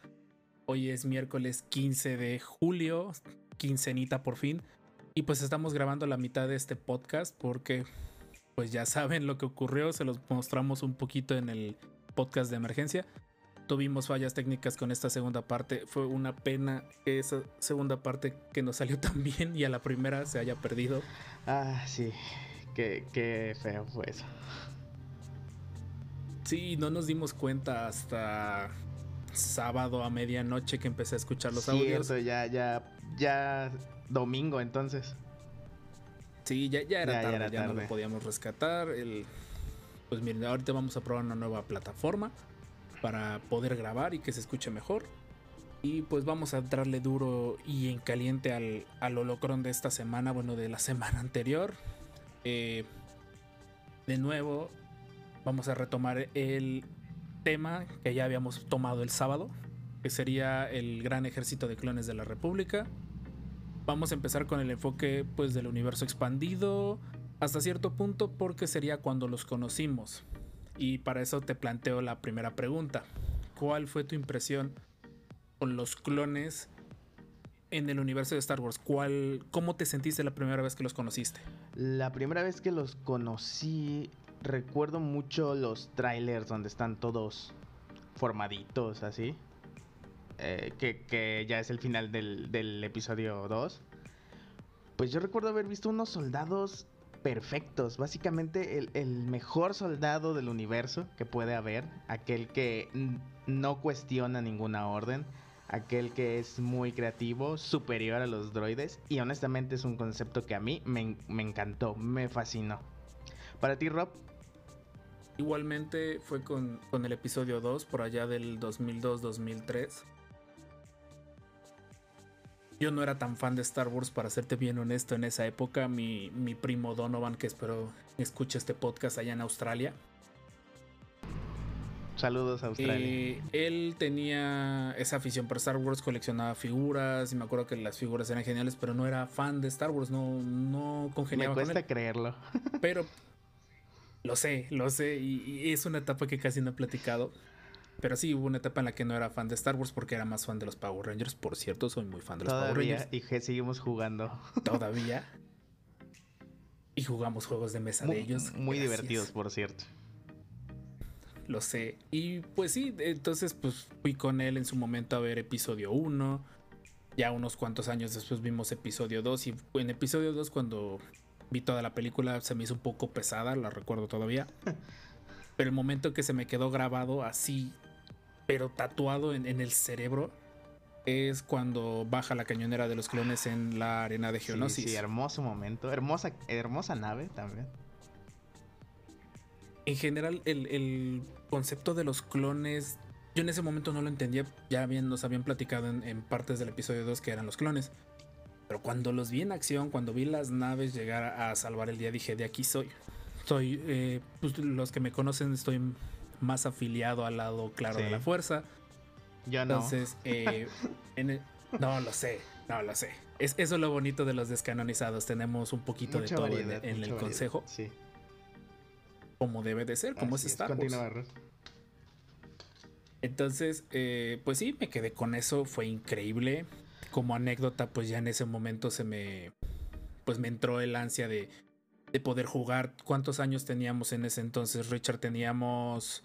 hoy es miércoles 15 de julio, quincenita por fin, y pues estamos grabando la mitad de este podcast porque pues ya saben lo que ocurrió, se los mostramos un poquito en el podcast de emergencia tuvimos fallas técnicas con esta segunda parte. Fue una pena que esa segunda parte que nos salió tan bien y a la primera se haya perdido. Ah, sí. Qué, qué feo fue eso. Sí, no nos dimos cuenta hasta sábado a medianoche que empecé a escuchar los audios. Cierto, ya, ya, ya domingo entonces. Sí, ya, ya era Ya- ya tarde, ya no lo podíamos rescatar. El... Pues miren, ahorita vamos a probar una nueva plataforma para poder grabar y que se escuche mejor. Y pues vamos a entrarle duro y en caliente al, al holocron de esta semana, bueno, de la semana anterior. Eh, de nuevo, vamos a retomar el tema que ya habíamos tomado el sábado, que sería el gran ejército de clones de la República. Vamos a empezar con el enfoque pues del universo expandido hasta cierto punto porque sería cuando los conocimos. Y para eso te planteo la primera pregunta. ¿Cuál fue tu impresión con los clones en el universo de Star Wars? ¿Cuál, ¿Cómo te sentiste la primera vez que los conociste? La primera vez que los conocí, recuerdo mucho los trailers donde están todos formaditos así. eh, que, ya es el final del, del episodio 2. Pues yo recuerdo haber visto unos soldados perfectos. Básicamente el, el mejor soldado del universo que puede haber. Aquel que no cuestiona ninguna orden. Aquel que es muy creativo, superior a los droides. Y honestamente es un concepto que a mí me, me encantó, me fascinó. Para ti, Rob, Igualmente fue con, con el episodio 2, por allá del 2002-2003. Yo no era tan fan de Star Wars, para serte bien honesto, en esa época. Mi, mi primo Donovan, que espero escuche este podcast allá en Australia, saludos a Australia. Eh, él tenía esa afición por Star Wars, coleccionaba figuras y me acuerdo que las figuras eran geniales, pero no era fan de Star Wars, no, no me congeniaba con cuesta él. creerlo. Pero lo sé, lo sé, y, y es una etapa que casi no he platicado. Pero sí, hubo una etapa en la que no era fan de Star Wars porque era más fan de los Power Rangers. Por cierto, soy muy fan de los Power Todavía, Rangers. y que seguimos jugando. Todavía. Y jugamos juegos de mesa de ellos. muy Gracias. divertidos, por cierto. Lo sé. Y pues sí, entonces pues fui con él en su momento a ver episodio 1. Ya unos cuantos años después vimos episodio 2. Y en episodio 2 cuando vi toda la película se me hizo un poco pesada, la recuerdo todavía. Pero el momento que se me quedó grabado así, pero tatuado en, en el cerebro, es cuando baja la cañonera de los clones en la arena de Sí, Geonosis. sí, hermoso momento. Hermosa, hermosa nave también. en general, el, el concepto de los clones, yo en ese momento no lo entendía. Ya bien nos habían platicado en, en partes del episodio 2 que eran los clones. Pero cuando los vi en acción, cuando vi las naves llegar a salvar el día, dije, de aquí soy. Soy, eh, pues, los que me conocen, estoy más afiliado al lado claro de la fuerza. Yo no. Entonces, eh, en el- no lo sé, no lo sé. Es, eso es lo bonito de los descanonizados. Tenemos un poquito Mucha de todo en- variedad, en, mucha el variedad. consejo, Sí. como debe de ser, como así es Star Wars. Entonces, eh, pues sí, me quedé con eso, fue increíble. Como anécdota, pues ya en ese momento se me, pues me entró el ansia de, de poder jugar. ¿Cuántos años teníamos en ese entonces, Richard? Teníamos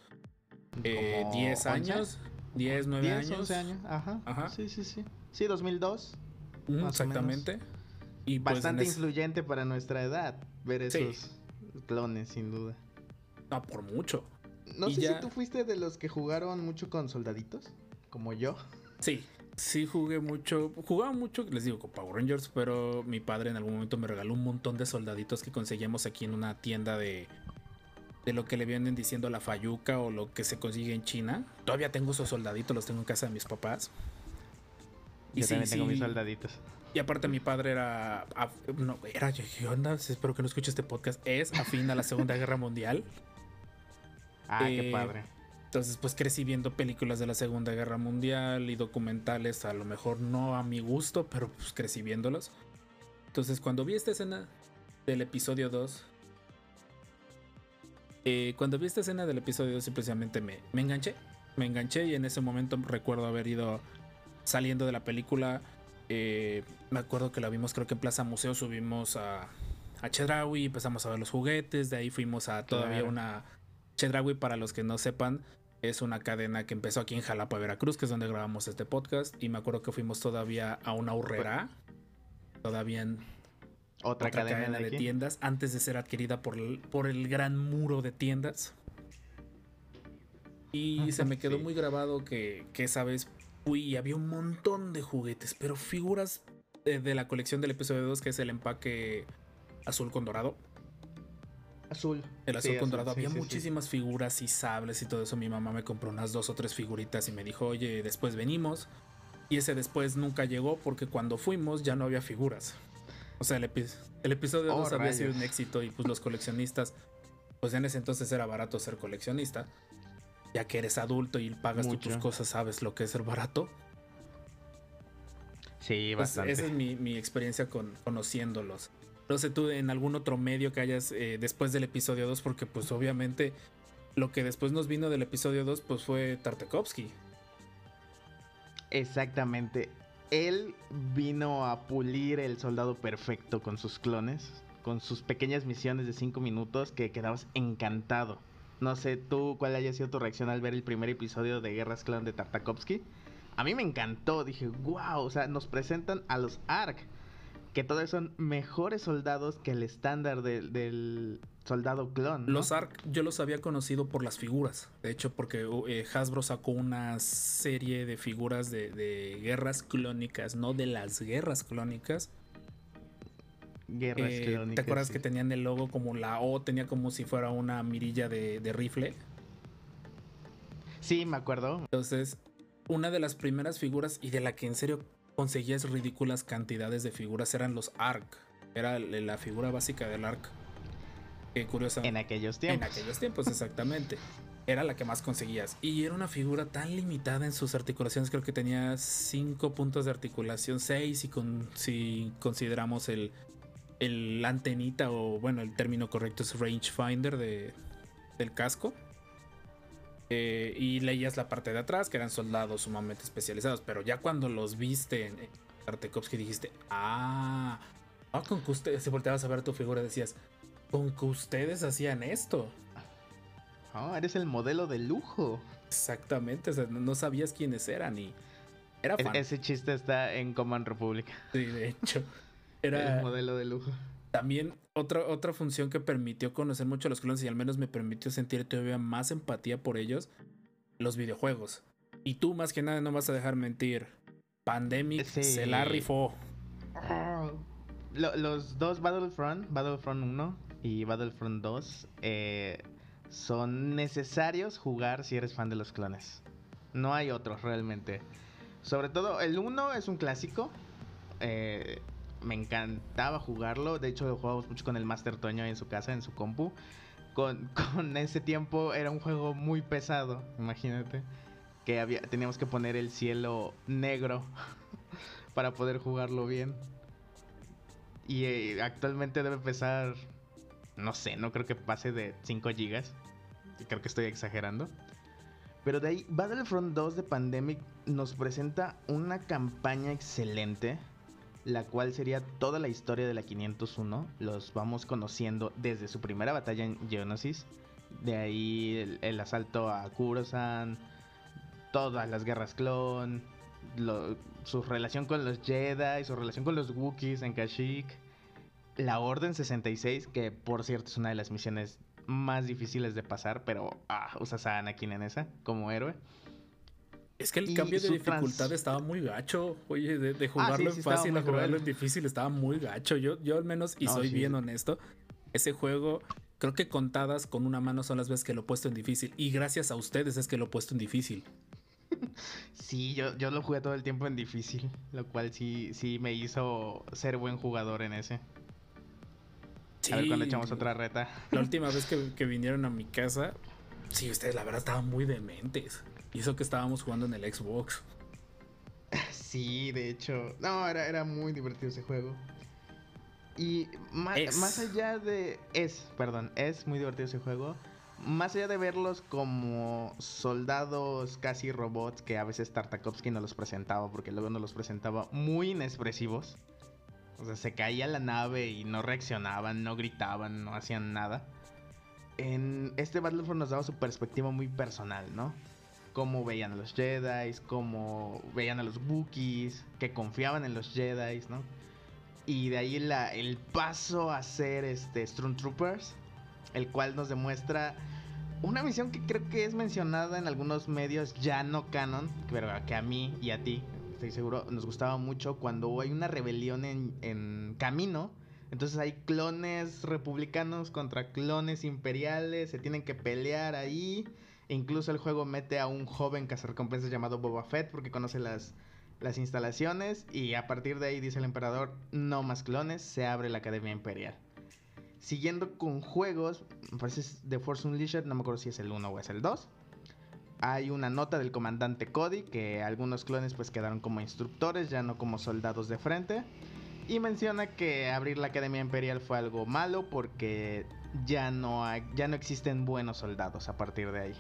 eh, Como 10 11, años, 10, 9 10, años. 11 años. Ajá. Ajá. Sí, sí, sí. Sí, 2002. Mm, exactamente. Y pues Bastante ese- influyente para nuestra edad ver Sí. esos clones, sin duda. no, por mucho. No Y sé ya- si tú fuiste de los que jugaron mucho con soldaditos, como yo. Sí, sí jugué mucho. Jugaba mucho, les digo, con Power Rangers, pero mi padre en algún momento me regaló un montón de soldaditos que conseguíamos aquí en una tienda de. De lo que le vienen diciendo la Fayuca o lo que se consigue en China. Todavía tengo esos soldaditos, los tengo en casa de mis papás. Yo sí, también tengo sí. mis soldaditos. Y aparte mi padre era, no, era, ¿qué onda? Espero que no escuche este podcast. Es afín a la Segunda Guerra Mundial. Ah, qué Eh, padre. Entonces, pues crecí viendo películas de la Segunda Guerra Mundial y documentales, a lo mejor no a mi gusto, pero pues crecí viéndolos. Entonces, cuando vi esta escena del episodio 2, eh, cuando vi esta escena del episodio 2, simplemente me, me enganché. Me enganché y en ese momento recuerdo haber ido saliendo de la película. eh, me acuerdo que la vimos, creo que en Plaza Museo subimos a, a Chedraui, empezamos a ver los juguetes, de ahí fuimos a todavía Claro. una Chedraui, para los que no sepan, es una cadena que empezó aquí en Jalapa, Veracruz, que es donde grabamos este podcast. Y me acuerdo que fuimos todavía a una urrera, todavía en Otra, otra cadena, cadena de, tiendas, antes de ser adquirida por el, por el gran muro de tiendas. Y se me quedó Sí. muy grabado que, que esa vez fui y había un montón de juguetes, pero figuras de, de la colección del episodio 2, que es el empaque azul con dorado. Azul. El azul Sí, con dorado. sí, Había sí, muchísimas figuras y sables y todo eso. Mi mamá me compró unas dos o tres figuritas y me dijo, oye, después venimos. Y ese después nunca llegó porque cuando fuimos ya no había figuras. O sea, el, epi- el episodio Oh, 2 había sido un éxito y pues los coleccionistas, pues en ese entonces era barato ser coleccionista. Ya que eres adulto y pagas tú tus cosas, sabes lo que es ser barato. Sí, Pues, bastante. esa es mi, mi experiencia con conociéndolos. No sé tú en algún otro medio que hayas eh, después del episodio 2, porque pues obviamente lo que después nos vino del episodio 2 pues fue Tartakovsky. Exactamente. Él vino a pulir el soldado perfecto con sus clones, con sus pequeñas misiones de 5 minutos que quedabas encantado. No sé tú cuál haya sido tu reacción al ver el primer episodio de Guerras Clan de Tartakovsky. A mí me encantó, dije, wow, o sea, nos presentan a los ARC, que todos son mejores soldados que el estándar del, del soldado clon. ¿no? Los ARC yo los había conocido por las figuras. De hecho, porque eh, Hasbro sacó una serie de figuras de, de guerras clónicas, no de las guerras clónicas. Guerras Eh, clónicas. ¿Te acuerdas sí. que tenían el logo como la O? Tenía como si fuera una mirilla de, de rifle. Sí, me acuerdo. Entonces, una de las primeras figuras y de la que en serio conseguías ridículas cantidades de figuras eran los ARC. Era la figura básica del ARC. Que curiosa. En aquellos En tiempos. aquellos tiempos, exactamente. Era la que más conseguías. Y era una figura tan limitada en sus articulaciones. Creo que tenía 5 puntos de articulación, 6 y con, si consideramos el, el antenita o bueno, el término correcto es rangefinder de, del casco. Eh, y leías la parte de atrás, que eran soldados sumamente especializados. Pero ya cuando los viste en, Tartakovsky dijiste, ah, ah, con que ustedes, si volteabas a ver tu figura decías, con que ustedes hacían esto. Oh, eres el modelo de lujo. Exactamente, o sea, no- sabías quiénes eran y era E- fan. ese chiste está en Command Republic. Sí, de hecho. El Era modelo de lujo. También otra, otra función que permitió conocer mucho a los clones y al menos me permitió sentir todavía más empatía por ellos, los videojuegos. Y tú más que nada no vas a dejar mentir. Pandemic Sí. se la rifó. Lo- los dos Battlefront, Battlefront 1 y Battlefront 2, eh, son necesarios jugar si eres fan de los clones. No hay otros realmente. Sobre todo, el 1 es un clásico. eh, me encantaba jugarlo. De hecho, lo jugábamos mucho con el Master Toño en su casa, en su compu. Con, ese tiempo era un juego muy pesado, imagínate. Que había, teníamos que poner el cielo negro para poder jugarlo bien. Y eh, actualmente debe pesar, no sé, no creo que pase de 5 gigas. Creo que estoy exagerando. Pero de ahí, Battlefront 2 de Pandemic nos presenta una campaña excelente, la cual sería toda la historia de la 501. Los vamos conociendo desde su primera batalla en Geonosis. De ahí el, asalto a Kurosan, todas las guerras clon, lo- su relación con los Jedi, su relación con los Wookiees en Kashyyyk, la Orden 66, que por cierto es una de las misiones más difíciles de pasar, pero ah, usas a Anakin en esa como héroe. Es que el cambio de dificultad trans- estaba muy gacho. Oye, de, de jugarlo sí, sí en fácil a jugarlo en difícil estaba muy gacho. Yo, yo al menos, y No, soy sí, bien honesto, ese juego creo que contadas con una mano son las veces que lo he puesto en difícil. Y gracias a ustedes es que lo he puesto en difícil. Sí, yo, yo lo jugué todo el tiempo en difícil, lo cual sí, sí me hizo ser buen jugador en ese. A ver cuando echamos otra reta. La última vez que, que vinieron a mi casa, sí, ustedes la verdad estaban muy dementes. Y eso que estábamos jugando en el Xbox. Sí, de hecho. No, era, era muy divertido ese juego. Y Es. más allá de. Es, perdón, es muy divertido ese juego. Más allá de verlos como soldados casi robots que a veces Tartakovsky no los presentaba, porque luego nos los presentaba muy inexpresivos. O sea, se caía la nave y no reaccionaban, no gritaban, no hacían nada. En este Battlefront nos daba su perspectiva muy personal, ¿no? Cómo veían a los Jedi, cómo veían a los Wookiees, que confiaban en los Jedi, ¿no? Y de ahí la- el paso a ser este Stormtroopers, el cual nos demuestra una misión que creo que es mencionada en algunos medios ya no canon, pero que a mí y a ti, estoy seguro, nos gustaba mucho cuando hay una rebelión en, en camino. Entonces hay clones republicanos contra clones imperiales, se tienen que pelear ahí. Incluso el juego mete a un joven cazarrecompensas llamado Boba Fett porque conoce las, las instalaciones y a partir de ahí dice el emperador, no más clones, se abre la Academia Imperial. Siguiendo con juegos, me parece es The Force Unleashed, no me acuerdo si es el 1 o es el 2. Hay una nota del comandante Cody que algunos clones pues quedaron como instructores, ya no como soldados de frente. Y menciona que abrir la Academia Imperial fue algo malo porque ya no, ya no existen buenos soldados a partir de ahí.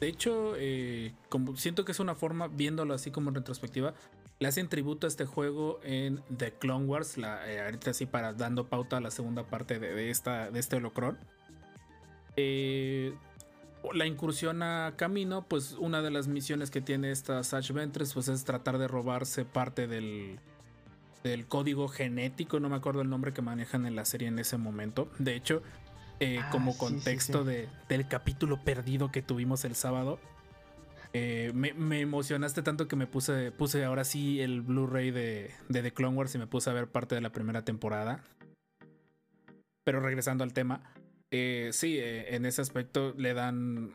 De hecho, eh, como siento que es una forma, viéndolo así como en retrospectiva, le hacen tributo a este juego en The Clone Wars, eh, ahorita sí para dando pauta a la segunda parte de, de esta, de este holocron. Eh, la incursión a Camino, pues una de las misiones que tiene esta Satch Ventress pues es tratar de robarse parte del, del código genético, no me acuerdo el nombre que manejan en la serie en ese momento. De hecho, eh, Ah, como sí, sí, contexto sí. De, del capítulo perdido que tuvimos el sábado, eh, me, me emocionaste tanto que me puse, puse ahora sí el Blu-ray de, de The Clone Wars y me puse a ver parte de la primera temporada. Pero regresando al tema, eh, sí, en ese aspecto le dan,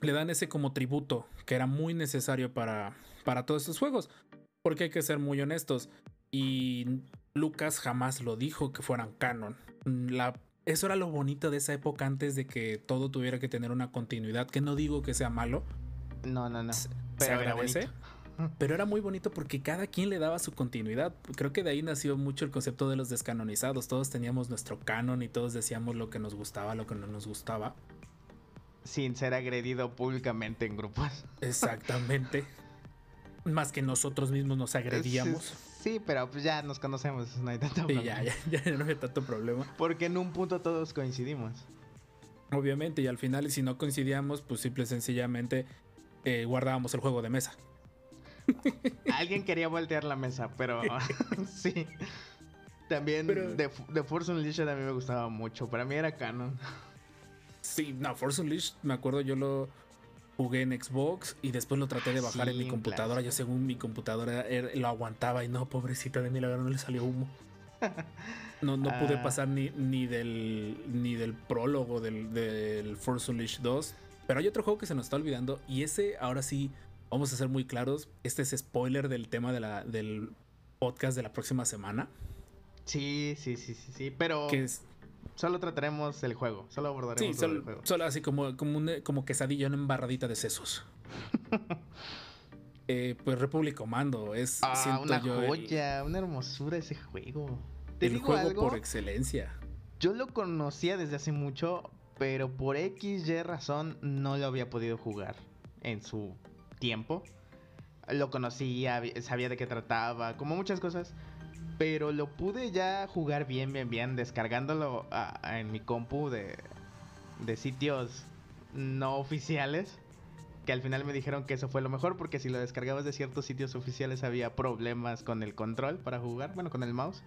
le dan ese como tributo que era muy necesario para, para todos estos juegos. Porque hay que ser muy honestos. Y Lucas jamás lo dijo que fueran canon. La, eso era lo bonito de esa época antes de que todo tuviera que tener una continuidad. Que no digo que sea malo, No, no, no. se Pero era agradece. Pero era muy bonito porque cada quien le daba su continuidad. Creo que de ahí nació mucho el concepto de los descanonizados. Todos teníamos nuestro canon y todos decíamos lo que nos gustaba, lo que no nos gustaba. Sin ser agredido públicamente en grupos. Exactamente. Más que nosotros mismos nos agredíamos. Sí, sí, pero pues ya nos conocemos, no hay tanto Y problema. ya, ya, ya no había tanto problema. Porque en un punto todos coincidimos. Obviamente, y al final, si no coincidíamos, pues simple y sencillamente eh, guardábamos el juego de mesa. Alguien quería voltear la mesa, pero sí. También Pero- The, The Force Unleashed a mí me gustaba mucho. Para mí era canon. Sí, no, Force Unleashed, me acuerdo, yo lo. Jugué en Xbox y después lo traté de bajar en mi computadora. Yo según mi computadora era- lo aguantaba y no, pobrecita de milagro, no le salió humo. No, no pude Ah. pasar ni, ni del ni del prólogo del, del Force Unleashed 2. Pero hay otro juego que se nos está olvidando. Y ese, ahora sí, vamos a ser muy claros. Este es spoiler del tema de la, del podcast de la próxima semana. Sí, sí, sí, sí, sí. Pero Que es. Solo trataremos el juego. Solo abordaremos Sí, sobre solo, el juego. solo así como, como, un- como quesadilla, una embarradita de sesos. Eh, pues Republic Commando es Ah, una yo, el- joya, una hermosura ese juego. Te el, digo juego algo, por excelencia. yo lo conocía desde hace mucho, pero por X, Y razón no lo había podido jugar en su tiempo. Lo conocía, sabía de qué trataba, como muchas cosas. Pero lo pude ya jugar bien, bien, bien, descargándolo a- a- en mi compu de, de sitios no oficiales. Que al final me dijeron que eso fue lo mejor porque si lo descargabas de ciertos sitios oficiales había problemas con el control para jugar, bueno, con el mouse.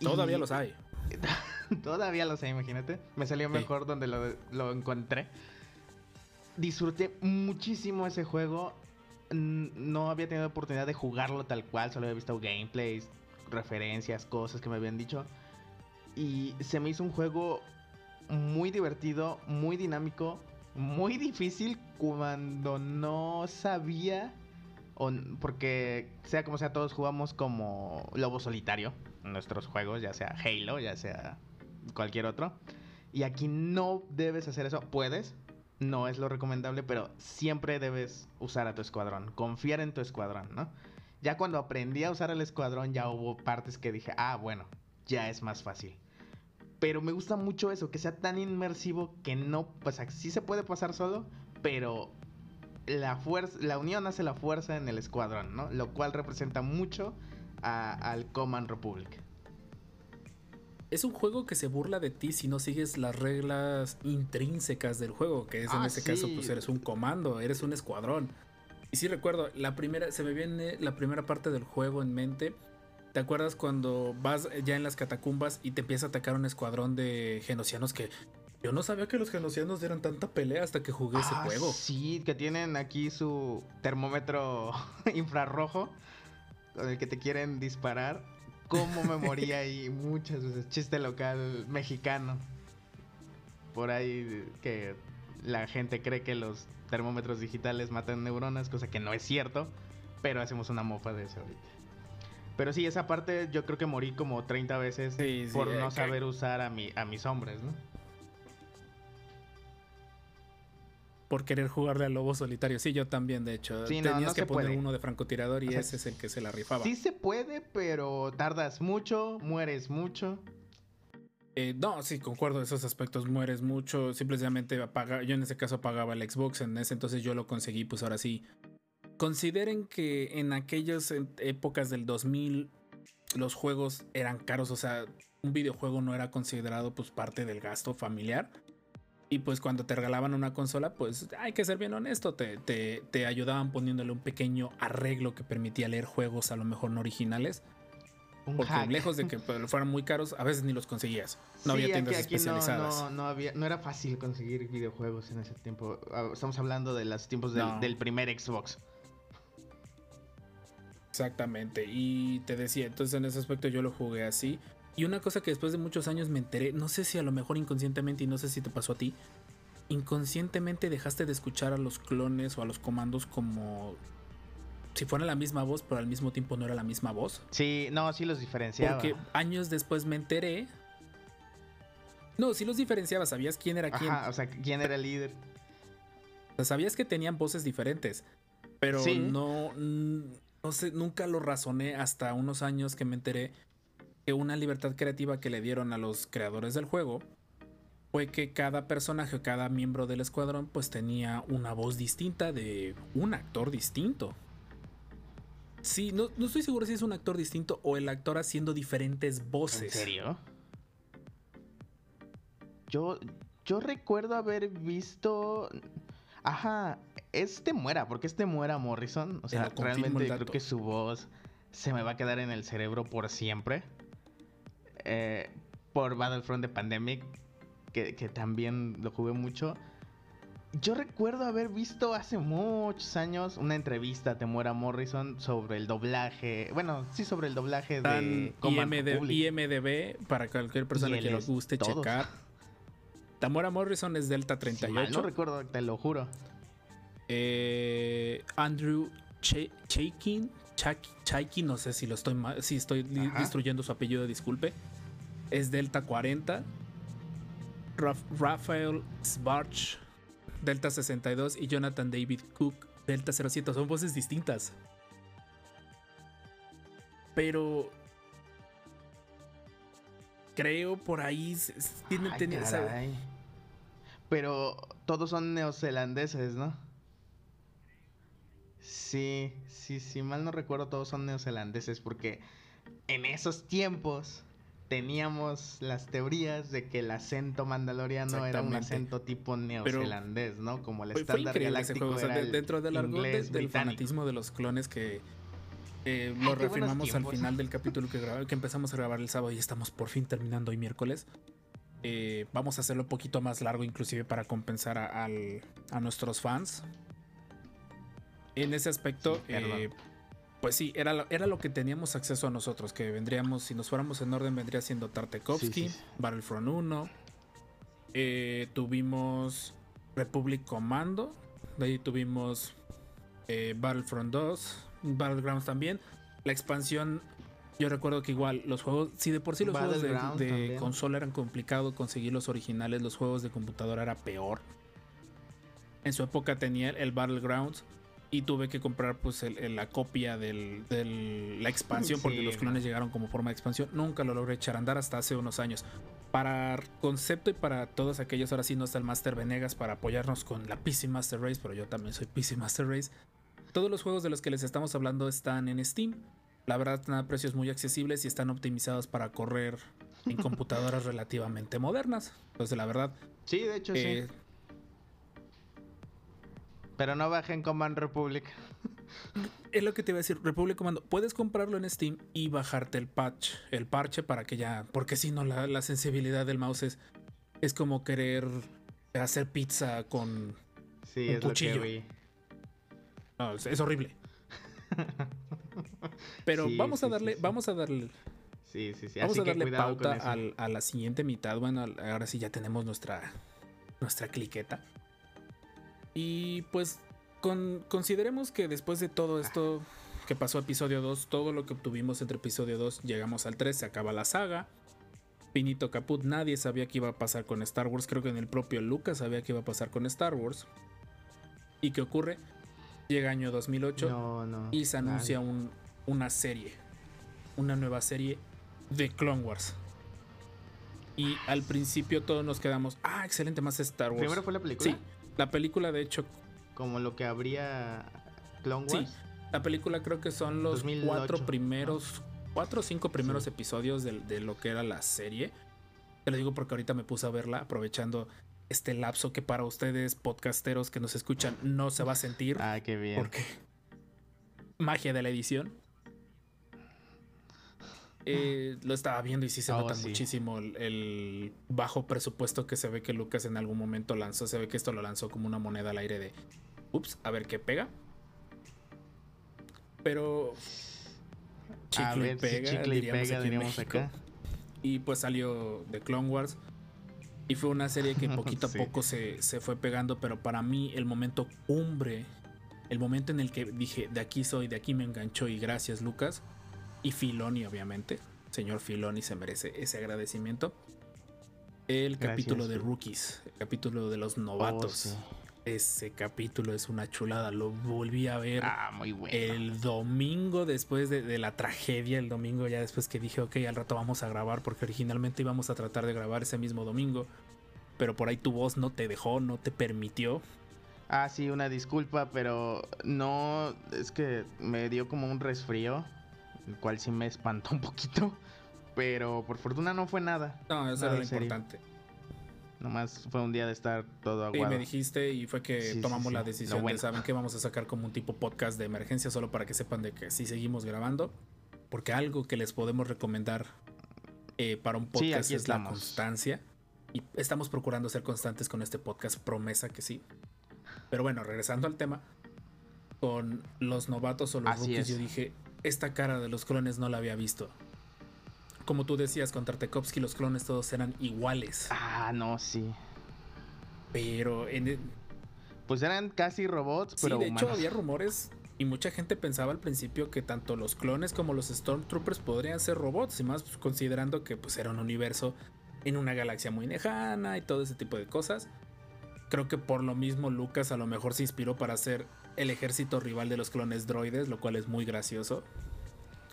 Todavía Y- los hay. Todavía lo sé, imagínate. Me salió Sí. mejor donde lo, lo encontré. Disfruté muchísimo ese juego. No había tenido oportunidad de jugarlo tal cual, solo había visto gameplays, referencias, cosas que me habían dicho. Y se me hizo un juego muy divertido, muy dinámico, muy difícil cuando no sabía. o porque sea como sea, todos jugamos como lobo solitario en nuestros juegos, ya sea Halo, ya sea cualquier otro. Y aquí no debes hacer eso. Puedes, no es lo recomendable, pero siempre debes usar a tu escuadrón. Confiar en tu escuadrón, ¿no? Ya cuando aprendí a usar el escuadrón, ya hubo partes que dije, ah, bueno, ya es más fácil. Pero me gusta mucho eso, que sea tan inmersivo que no, pues sí se puede pasar solo, pero la fuerza, la unión hace la fuerza en el escuadrón, ¿no? Lo cual representa mucho a- al Command Republic. Es un juego que se burla de ti si no sigues las reglas intrínsecas del juego, que es en Ah, ese caso, sí. pues eres un comando, eres un escuadrón. Y sí recuerdo, la primera, se me viene la primera parte del juego en mente. ¿Te acuerdas cuando vas ya en las catacumbas y te empieza a atacar un escuadrón de genocianos que yo no sabía que los genocianos dieran tanta pelea hasta que jugué ese Ah, juego? Sí, que tienen aquí su termómetro infrarrojo con el que te quieren disparar. ¿Cómo me morí ahí muchas veces? Chiste local mexicano. Por ahí que la gente cree que los termómetros digitales matan neuronas, cosa que no es cierto, pero hacemos una mofa de eso ahorita. Pero sí, esa parte yo creo que morí como 30 veces Sí, sí, por eh, no que- saber usar a, mi, a mis hombres, ¿no? Por querer jugarle al lobo solitario. Sí, yo también, de hecho. Sí, no, Tenías no que se poner puede. uno de francotirador y O sea, ese es el que se la rifaba. Sí se puede, pero tardas mucho, mueres mucho. Eh, no, sí, concuerdo, esos aspectos mueres mucho, simplemente apaga, yo en ese caso apagaba el Xbox, en ese entonces yo lo conseguí, pues ahora sí. Consideren que en aquellas épocas del 2000 los juegos eran caros, o sea, un videojuego no era considerado pues parte del gasto familiar. Y pues cuando te regalaban una consola, pues hay que ser bien honesto, te, te, te ayudaban poniéndole un pequeño arreglo que permitía leer juegos a lo mejor no originales. Un Porque hack. lejos de que fueran muy caros, a veces ni los conseguías. No Sí, había tiendas aquí- aquí no- especializadas. No, no, había, no era fácil conseguir videojuegos en ese tiempo. Ah, Estamos hablando de los tiempos del, No. del primer Xbox. Exactamente. Y te decía, entonces en ese aspecto yo lo jugué así. Y una cosa que después de muchos años me enteré, no sé si a lo mejor inconscientemente y no sé si te pasó a ti, inconscientemente dejaste de escuchar a los clones o a los comandos como si fuera la misma voz, pero al mismo tiempo no era la misma voz. Sí, no, sí los diferenciaba. Porque años después me enteré. No, sí los diferenciaba, sabías quién era quién. Ajá, o sea, ¿quién era el líder? O sea, sabías que tenían voces diferentes, pero Sí. no, no sé, nunca lo razoné hasta unos años que me enteré que una libertad creativa que le dieron a los creadores del juego fue que cada personaje o cada miembro del escuadrón pues tenía una voz distinta de un actor distinto. Sí, no, no estoy seguro si es un actor distinto o el actor haciendo diferentes ¿En voces. serio? Yo, yo recuerdo haber visto. Ajá, este muera, porque este muera Morrison. O sea, realmente creo que su voz se me va a quedar en el cerebro por siempre. Eh, por Battlefront de Pandemic, que, que también lo jugué mucho. Yo recuerdo haber visto hace muchos años una entrevista a Temuera Morrison sobre el doblaje. Bueno, sí, sobre el doblaje Tan de IMD. IMDB para cualquier persona que él lo es guste todos. checar. Tamora Morrison es Delta Si mal 38. no recuerdo, te lo juro. Eh, Andrew Che- Chaikin, no sé si lo estoy si estoy Ajá. destruyendo su apellido, disculpe. Es Delta 40. Raf- Rafael Sbarch, Delta 62 y Jonathan David Cook, Delta 07. Son voces distintas. Pero creo por ahí s- s- tiene, Ay, tiene esa- caray. Pero todos son neozelandeses, ¿no? Sí, sí, sí, mal no recuerdo, todos son neozelandeses porque en esos tiempos teníamos las teorías de que el acento mandaloriano era un acento tipo neozelandés, ¿no? Como el estándar galáctico o sea, era de- dentro del inglés del fanatismo de los clones que eh, lo reafirmamos al final del capítulo que, grabamos, que empezamos a grabar el sábado y estamos por fin terminando hoy miércoles. Eh, vamos a hacerlo un poquito más largo, inclusive para compensar a, al- a nuestros fans. En ese aspecto, Sí, eh, pues sí, era, lo- era lo que teníamos acceso a nosotros, que vendríamos, si nos fuéramos en orden, vendría siendo Tartakovsky, Sí, sí, sí. Battlefront 1, eh, tuvimos Republic Commando, de ahí tuvimos eh, Battlefront 2, Battlegrounds también. La expansión, yo recuerdo que igual los juegos, si de por sí los juegos de, de consola eran complicado conseguir los originales, los juegos de computadora era peor. En su época tenía el Battlegrounds y tuve que comprar pues el- el- la copia de la expansión porque Sí, los clones llegaron como forma de expansión. Nunca lo logré echar a andar hasta hace unos años. Para concepto y para todos aquellos, ahora sí no está el Master Venegas para apoyarnos con la PC Master Race, pero yo también soy PC Master Race. Todos los juegos de los que les estamos hablando están en Steam. La verdad están a precios muy accesibles y están optimizados para correr en computadoras relativamente modernas. Entonces la verdad, Sí, de hecho eh, sí. Pero no bajen Command Republic. es lo que te iba a decir, Republic Commando, puedes comprarlo en Steam y bajarte el patch, el parche para que ya, porque si no la, la sensibilidad del mouse es, es como querer hacer pizza con... Sí, Un es cuchillo. lo que vi. no, es, es horrible. Pero Sí, vamos a darle, vamos a darle, Sí, sí, sí. vamos Así a darle pauta al- a la siguiente mitad. Bueno, ahora sí ya tenemos nuestra, nuestra cliqueta. Y pues con- consideremos que después de todo esto que pasó episodio 2, todo lo que obtuvimos entre episodio 2, llegamos al 3, se acaba la saga. Finito Caput, nadie sabía qué iba a pasar con Star Wars. Creo que en el propio Lucas sabía qué iba a pasar con Star Wars. ¿Y qué ocurre? Llega año 2008 No, no. y se anuncia un- una serie, una nueva serie de Clone Wars. Y al principio todos nos quedamos, ah, excelente, más Star Wars. Primero fue la película. sí, la película de hecho, Como lo que habría Clone Sí. Wars. la película creo que son los 2008, cuatro primeros, cuatro o cinco primeros episodios de, de lo que era la serie. Te lo digo porque ahorita me puse a verla aprovechando este lapso que para ustedes podcasteros que nos escuchan no se va a sentir. Ah, qué bien. Porque magia de la edición. Eh, lo estaba viendo y sí se Oh, nota sí. muchísimo el, el bajo presupuesto que se ve que Lucas en algún momento lanzó. Se ve que esto lo lanzó como una moneda al aire de, ups, a ver qué pega. Pero chicle a ver y pega, si chicle y diríamos pega, aquí en diríamos México. acá. Y pues salió de Clone Wars. Y fue una serie que poquito Sí. a poco se, se fue pegando, pero para mí el momento cumbre, el momento en el que dije, de aquí soy, de aquí me enganchó y gracias Lucas, y Filoni obviamente, señor Filoni se merece ese agradecimiento. El Gracias, capítulo de. Rookies, el capítulo de los Oh, novatos. sí. Ese capítulo es una chulada, lo volví a ver Ah, muy bueno. el domingo después de, de la tragedia, el domingo ya después que dije, ok, al rato vamos a grabar, porque originalmente íbamos a tratar de grabar ese mismo domingo, pero por ahí tu voz no te dejó, no te permitió. Ah, sí, una disculpa, pero no, es que me dio como un resfrío, el cual sí me espantó un poquito, pero por fortuna no fue nada. No, eso Nada era lo serio. importante. Nomás fue un día de estar todo Y aguado. me dijiste y fue que Sí, tomamos sí, la decisión bueno. de, ¿saben que Vamos a sacar como un tipo podcast de emergencia solo para que sepan de que sí seguimos grabando, porque algo que les podemos recomendar eh, para un podcast es la constancia. Y estamos procurando ser constantes con este podcast, promesa que sí. Pero bueno, regresando al tema, con los novatos o los Así rookies, es. yo dije, esta cara de los clones no la había visto. Como tú decías, con Tartakovsky los clones todos eran iguales. Ah, no, sí. Pero en, e, Pues eran casi robots, Sí, pero de hecho había rumores y mucha gente pensaba al principio que tanto los clones como los Stormtroopers podrían ser robots, y más pues, considerando que pues era un universo en una galaxia muy lejana y todo ese tipo de cosas. Creo que por lo mismo Lucas a lo mejor se inspiró para hacer el ejército rival de los clones droides, lo cual es muy gracioso,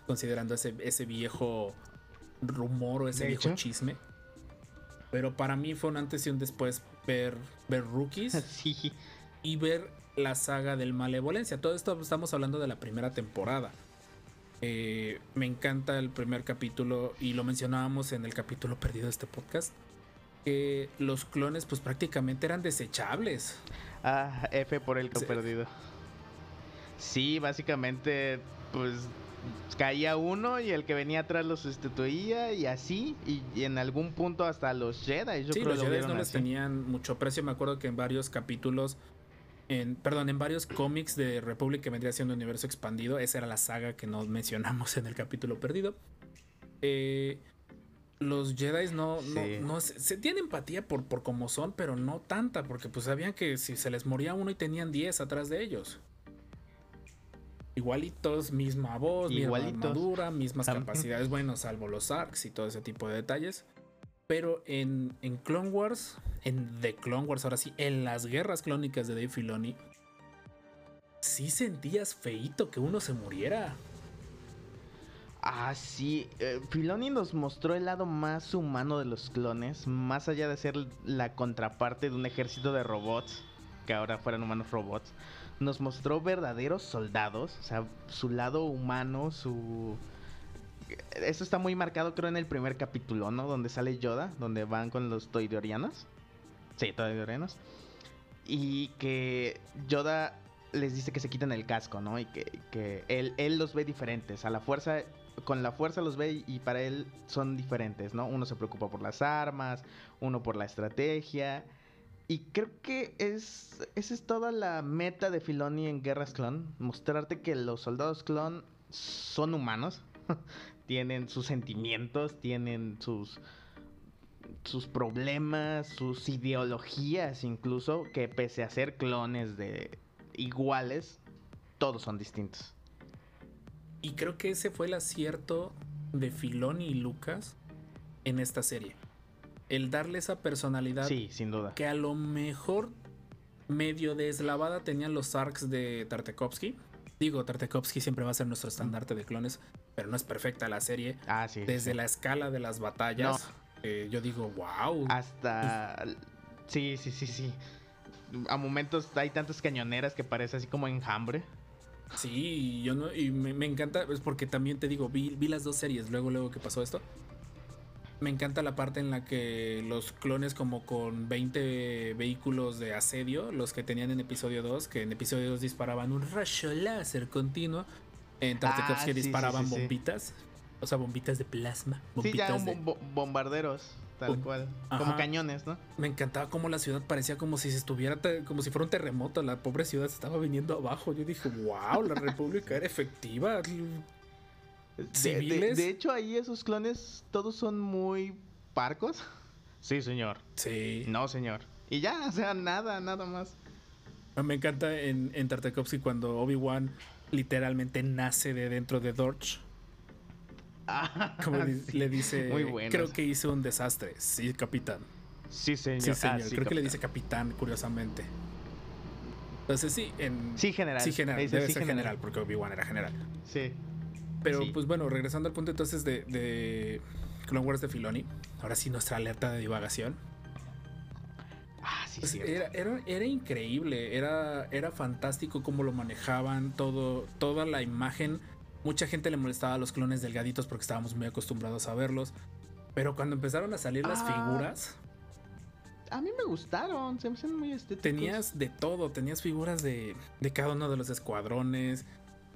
considerando ese, ese viejo rumor o ese viejo hecho. chisme. Pero para mí fue un antes y un después ver, ver rookies Sí. y ver la saga del Malevolencia. Todo esto estamos hablando de la primera temporada. Eh, me encanta el primer capítulo y lo mencionábamos en el capítulo perdido de este podcast. Que los clones pues prácticamente eran desechables. Ah, F por el Sí. perdido. Sí, básicamente, pues caía uno y el que venía atrás lo sustituía y así. Y, y en algún punto hasta los Jedi. Yo sí, creo los lo Jedi no les tenían mucho precio. Me acuerdo que en varios capítulos, en, perdón, en varios cómics de Republic que vendría siendo Universo Expandido, esa era la saga que no mencionamos en el capítulo perdido. Eh, los Jedi no, no, Sí. no se, se tienen empatía por, por cómo son, pero no tanta, porque pues sabían que si se les moría uno y tenían 10 atrás de ellos. Igualitos, misma voz, Igualitos. misma armadura, mismas capacidades, bueno, salvo los arcs y todo ese tipo de detalles. Pero en, en Clone Wars, en The Clone Wars, ahora sí, en las guerras clónicas de Dave Filoni, sí sentías feito que uno se muriera. Ah, sí. eh, Filoni nos mostró el lado más humano de los clones, más allá de ser la contraparte de un ejército de robots, que ahora fueran humanos robots. Nos mostró verdaderos soldados, o sea, su lado humano, su... Eso está muy marcado creo en el primer capítulo, ¿no? Donde sale Yoda, donde van con los toidorianos. Sí, toidorianos. Y que Yoda les dice que se quiten el casco, ¿no? Y que, que él, él los ve diferentes. A la fuerza, con la fuerza los ve y para él son diferentes, ¿no? Uno se preocupa por las armas, uno por la estrategia. Y creo que es, esa es toda la meta de Filoni en Guerras Clon. Mostrarte que los soldados clon son humanos. tienen sus sentimientos, tienen sus sus problemas, sus ideologías incluso, que pese a ser clones de iguales, todos son distintos. Y creo que ese fue el acierto de Filoni y Lucas en esta serie. El darle esa personalidad Sí, sin duda. que a lo mejor medio deslavada tenían los arcs de Tartakovsky. Digo, Tartakovsky siempre va a ser nuestro estandarte de clones, pero no es perfecta la serie. Ah, sí. Desde sí. la escala de las batallas, eh, yo digo, wow. Hasta... Sí, sí, sí, sí. A momentos hay tantas cañoneras que parece así como enjambre. Sí, yo no, y me, me encanta, es porque también te digo, vi, vi las dos series, luego, luego que pasó esto. Me encanta la parte en la que los clones como con 20 vehículos de asedio, los que tenían en episodio 2, que en episodio 2 disparaban un rayo láser continuo, en Tartakovsky Ah, sí, disparaban sí, sí. bombitas, o sea, bombitas de plasma. Sí, Bombitas ya un de- bo- bombarderos, tal Bom- cual. Ajá. Como cañones, ¿no? Me encantaba cómo la ciudad parecía como si se estuviera, como si fuera un terremoto, la pobre ciudad se estaba viniendo abajo. Yo dije, wow, la república era efectiva. De- de- ¿Civiles? de hecho, ahí esos clones todos son muy parcos. Sí, señor. Sí. No, señor. Y ya, o sea, nada, nada más. Me encanta en, en Tartakovsky cuando Obi-Wan literalmente nace de dentro de Dorch. Como Sí, le dice, Muy bueno. creo que hice un desastre. Sí, capitán. Sí, señor. Sí, Ah, señor. sí, creo que le dice capitán, curiosamente. Entonces sí, en... Sí, general. Sí, general. Debe sí, ser general, porque Obi-Wan era general. Sí. Pero Sí. pues bueno, regresando al punto entonces de, de Clone Wars de Filoni. Ahora sí, nuestra alerta de divagación. Ah, sí, Pues, sí. era, era, era increíble, era, era fantástico cómo lo manejaban, todo, toda la imagen. Mucha gente le molestaba a los clones delgaditos porque estábamos muy acostumbrados a verlos. Pero cuando empezaron a salir las Ah, figuras, A mí me gustaron, se me hacen muy estéticos. tenías de todo, tenías figuras de, de cada uno de los escuadrones.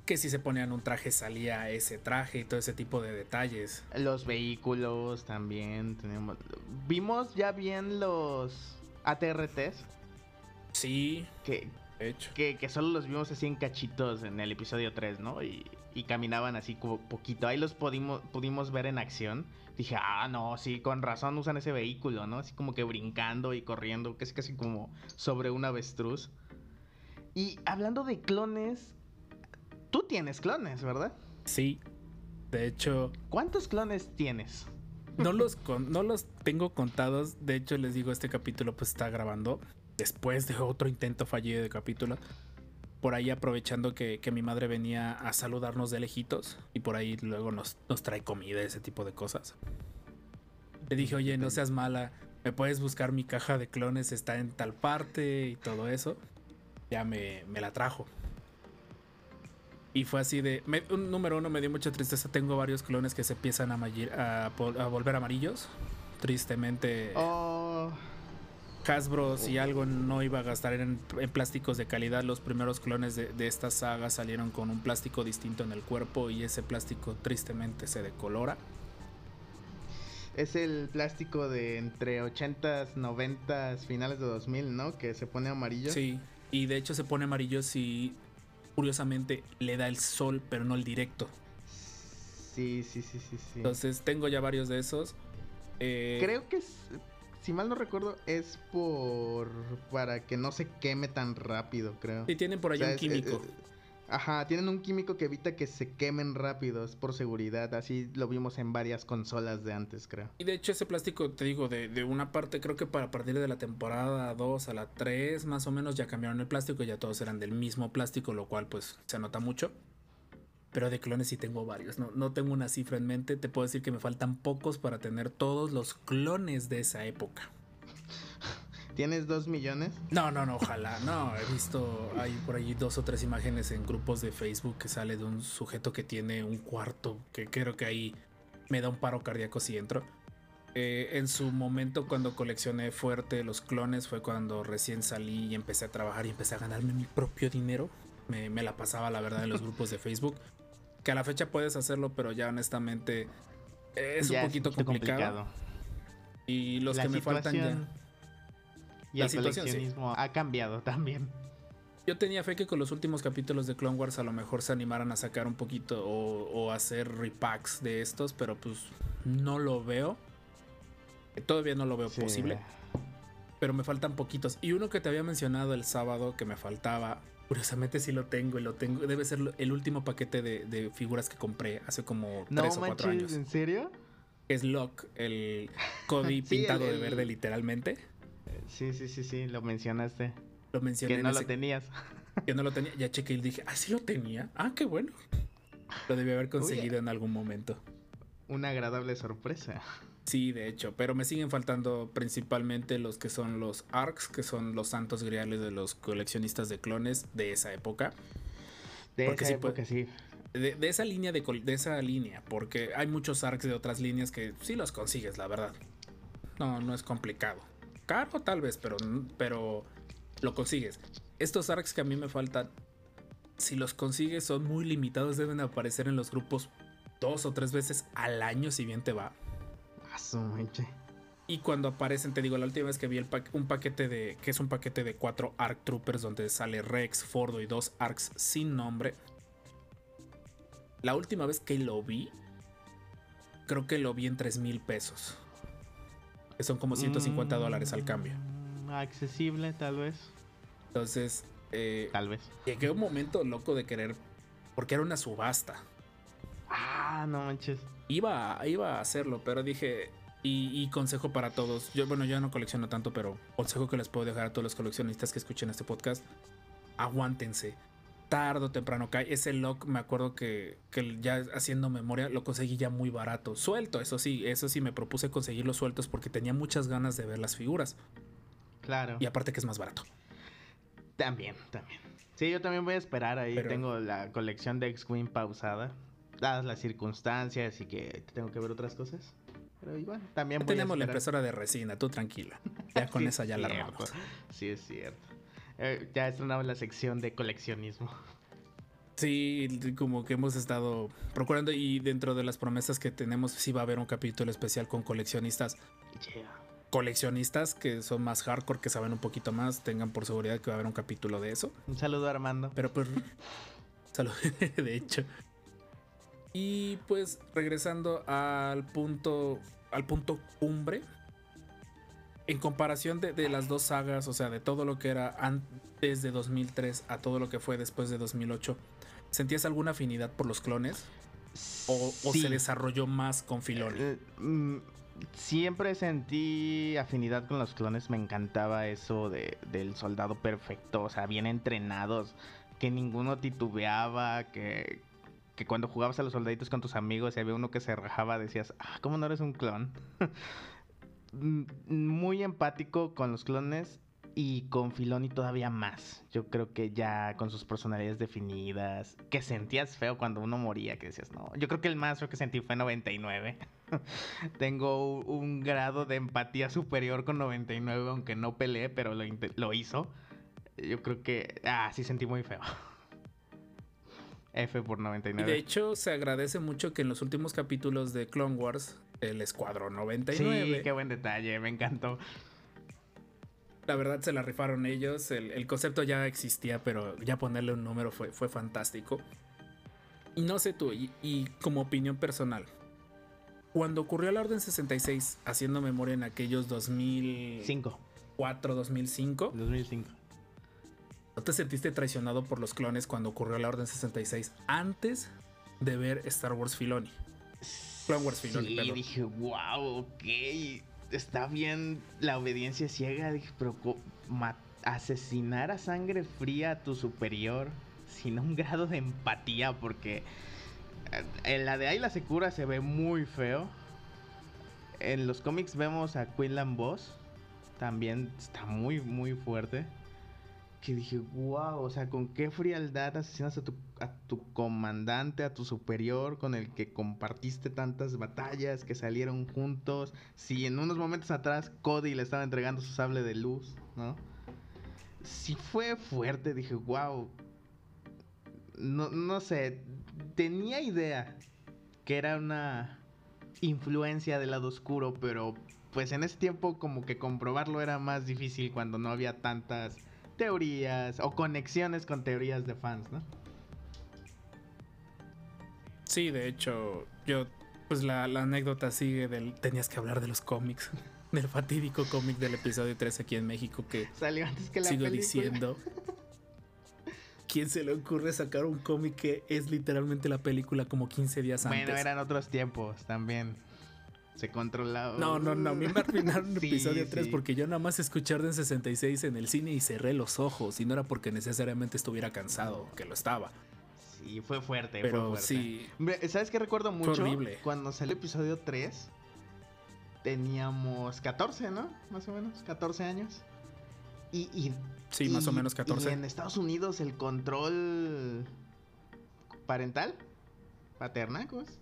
Que si se ponían un traje salía ese traje y todo ese tipo de detalles. Los vehículos también tenemos. Vimos ya bien los ATRTs. Sí, Que, hecho. Que, que solo los vimos así en cachitos en el episodio 3, ¿no? Y, y caminaban así como poquito. Ahí los pudimos, pudimos ver en acción. Dije, ah, no, sí, con razón usan ese vehículo, ¿no? Así como que brincando y corriendo, que es casi como sobre un avestruz. Y hablando de clones, tú tienes clones, ¿verdad? Sí. De hecho, ¿Cuántos clones tienes? no los, con- no los tengo contados. De hecho, les digo, este capítulo pues está grabando después de otro intento fallido de capítulo. Por ahí aprovechando que, que mi madre venía a saludarnos de lejitos y por ahí luego nos, nos trae comida, ese tipo de cosas. Le dije, oye, no seas mala, me puedes buscar mi caja de clones, está en tal parte y todo eso. Ya me, me la trajo. Y fue así de. me- un número uno me dio mucha tristeza. Tengo varios clones que se empiezan a, volver amarillos. Tristemente, Oh, Hasbro, si algo no iba a gastar en, en plásticos de calidad, los primeros clones de, de esta saga salieron con un plástico distinto en el cuerpo y ese plástico tristemente se decolora. es el plástico de entre 80s, 90s, finales de 2000, ¿no? Que se pone amarillo. Sí, y de hecho se pone amarillo si curiosamente le da el sol, pero no el directo. Sí, sí, sí, sí, sí. Entonces tengo ya varios de esos. Eh, Creo que es, si mal no recuerdo, es por para que no se queme tan rápido, creo. Sí, tienen por ahí O sea, un es- químico. Ajá, tienen un químico que evita que se quemen rápido, es por seguridad. Así lo vimos en varias consolas de antes, creo. Y de hecho ese plástico, te digo, de, de una parte, creo que para partir de la temporada 2 a la 3, más o menos, ya cambiaron el plástico, ya todos eran del mismo plástico, lo cual pues se nota mucho. Pero de clones sí tengo varios, no, no tengo una cifra en mente, te puedo decir que me faltan pocos para tener todos los clones de esa época. ¿Tienes dos millones? No, no, no, ojalá, no, he visto, hay por allí dos o tres imágenes en grupos de Facebook que sale de un sujeto que tiene un cuarto, que creo que ahí me da un paro cardíaco si entro. Eh, en su momento cuando coleccioné fuerte los clones fue cuando recién salí y empecé a trabajar y empecé a ganarme mi propio dinero. Me, me la pasaba la verdad en los grupos de Facebook. Que a la fecha puedes hacerlo, pero ya honestamente es Ya un poquito complicado. Y los La que me faltan ya... Y La el sí. coleccionismo ha cambiado también. Yo tenía fe que con los últimos capítulos de Clone Wars a lo mejor se animaran a sacar un poquito o, o hacer repacks de estos, pero pues no lo veo. Todavía no lo veo Sí. posible, pero me faltan poquitos. Y uno que te había mencionado el sábado que me faltaba, curiosamente sí lo tengo y lo tengo. Debe ser el último paquete de, de figuras que compré hace como No tres o cuatro manches, años. ¿en serio? Es Locke, el Cody Sí, pintado el- de verde literalmente. Sí, sí, sí, sí, lo mencionaste. Lo mencioné Que no ese- lo tenías. que no lo tenía. Ya chequé y dije, ah, sí lo tenía. Ah, qué bueno. Lo debí haber conseguido en algún momento. Una agradable sorpresa. Sí, de hecho, pero me siguen faltando principalmente los que son los ARCs, que son los santos griales de los coleccionistas de clones de esa época. De Porque esa sí época, sí. De, de esa línea de, de esa línea, porque hay muchos ARCs de otras líneas que sí los consigues, la verdad. No, no es complicado. Caro tal vez, pero, pero lo consigues. Estos ARCs que a mí me faltan, si los consigues son muy limitados, deben aparecer en los grupos dos o tres veces al año si bien te va. Y cuando aparecen, te digo, la última vez que vi el pa- un paquete de. que es un paquete de cuatro ARC Troopers donde sale Rex, Fordo y dos ARCs sin nombre. La última vez que lo vi, creo que lo vi en 3 mil pesos. Que son como 150 dólares al cambio. Mm, Accesible, tal vez. Entonces, eh, Tal vez. llegué a un momento loco de querer. Porque era una subasta. Ah, no manches. Iba, iba a hacerlo, pero dije. Y, y consejo para todos. Yo, bueno, yo no colecciono tanto, pero consejo que les puedo dejar a todos los coleccionistas que escuchen este podcast. Aguántense. Tardo o temprano cae. Ese lock, me acuerdo que, que ya haciendo memoria, lo conseguí ya muy barato. Suelto, eso sí, eso sí me propuse conseguirlos sueltos porque tenía muchas ganas de ver las figuras. Claro. Y aparte que es más barato. También, también. Sí, yo también voy a esperar ahí. Pero- Tengo la colección de X-Wing pausada. Dadas las circunstancias y que tengo que ver otras cosas. Pero igual, también voy tenemos a la impresora de resina, tú tranquila. Ya con Sí, esa ya la armamos. Sí, es cierto. Eh, ya estrenamos la sección de coleccionismo. Sí, como que hemos estado procurando y dentro de las promesas que tenemos sí va a haber un capítulo especial con coleccionistas coleccionistas que son más hardcore, que saben un poquito más, tengan por seguridad que va a haber un capítulo de eso. Un saludo a Armando. Pero pues. salud, de hecho. Y pues regresando al punto. Al punto cumbre. En comparación de, de las dos sagas, o sea, de todo lo que era antes de 2003 a todo lo que fue después de 2008, ¿sentías alguna afinidad por los clones? ¿O, se desarrolló más con Filoni? Eh, mm, siempre sentí afinidad con los clones. Me encantaba eso de, del soldado perfecto. O sea, bien entrenados. Que ninguno titubeaba. Que, que cuando jugabas a los soldaditos con tus amigos y había uno que se rajaba, decías, ah, ¿cómo no eres un clon? Muy empático con los clones. Y con Filoni todavía más. Yo creo que ya con sus personalidades definidas. Que sentías feo cuando uno moría. Que decías, no. Yo creo que el más feo que sentí fue 99. Tengo un grado de empatía superior con 99, aunque no peleé, pero lo, lo hizo. Yo creo que. Ah, sí sentí muy feo. F por Y 99. de hecho, se agradece mucho que en los últimos capítulos de Clone Wars, el Escuadrón sí, 99, qué buen detalle, me encantó. la verdad se la rifaron ellos. El, el concepto ya existía, pero ya ponerle un número fue, fue fantástico. Y no sé tú, y, y como opinión personal, cuando ocurrió la Orden 66, haciendo memoria en aquellos 2004, 5, 2005, 2005. ¿no te sentiste traicionado por los clones cuando ocurrió la Orden 66 antes de ver Star Wars Filoni? Clone Wars Sí, dije, wow, ok. Está bien la obediencia ciega. Dije, pero asesinar a sangre fría a tu superior sin un grado de empatía, porque eh, en la de Ayla Secura se ve muy feo. En los cómics vemos a Quinlan Boss. También está muy, muy fuerte. Que dije, wow, o sea, con qué frialdad asesinas a tu, a tu comandante, a tu superior, con el que compartiste tantas batallas, que salieron juntos. Si en unos momentos atrás Cody le estaba entregando su sable de luz, ¿no? Sí fue fuerte, dije, wow. No, no sé, tenía idea que era una influencia del lado oscuro, pero pues en ese tiempo como que comprobarlo era más difícil cuando no había tantas teorías o conexiones con teorías de fans, ¿no? Sí, de hecho, yo, pues la, la anécdota sigue del. Tenías que hablar de los cómics. Del fatídico cómic del episodio 3 aquí en México que Salió antes que la sigo película. diciendo. ¿Quién se le ocurre sacar un cómic que es literalmente la película como 15 días antes? Bueno, eran otros tiempos también. Se controlaba. No, no, no, a mí me arruinaron el Sí, episodio 3 sí. porque yo nada más escuché Orden 66 en el cine y cerré los ojos. Y no era porque necesariamente estuviera cansado, que lo estaba. Sí, fue fuerte, Pero fue fuerte. sí, ¿Sabes qué recuerdo mucho? horrible. Cuando salió el episodio 3, teníamos 14, ¿no? Más o menos, 14 años. Y, y- sí, más o y- menos Y 14. en Estados Unidos el control parental, paterna, ¿cómo es?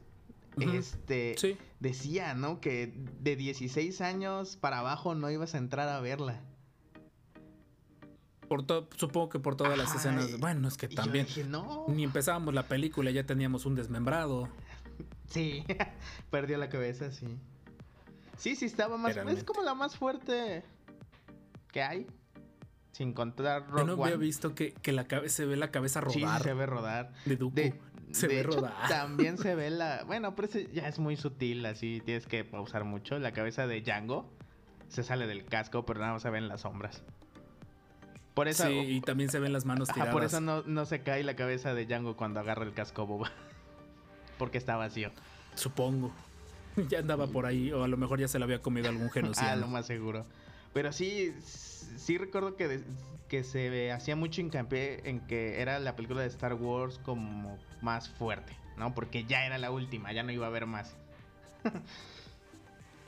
Ujú. Este Sí, decía, ¿no? Que de 16 años para abajo no ibas a entrar a verla. Por supongo que por todas las escenas. Bueno, es que yo también. dije, no. Ni empezábamos la película, ya teníamos un desmembrado. Sí, perdió la cabeza, sí. Sí, sí, estaba más. Es Literalmente. como la más fuerte que hay. Sin contar Yo Rogue no había visto que, que la cabe- se ve la cabeza Sí, rodar se ve rodar. de Dooku. De, se de ve hecho, rodar. también se ve la. Bueno, pero ese ya es muy sutil, así tienes que pausar mucho. La cabeza de Django se sale del casco, pero nada más se ve en las sombras. Por eso. Sí, y también se ven las manos tiradas. por eso no, no se cae la cabeza de Django cuando agarra el casco boba. Porque está vacío. Supongo. Ya andaba por ahí, o a lo mejor ya se la había comido algún Ah, genocidio. lo más seguro. Pero sí, sí recuerdo que, de- que se hacía mucho hincapié en que era la película de Star Wars como más fuerte, ¿no? Porque ya era la última, ya no iba a haber más.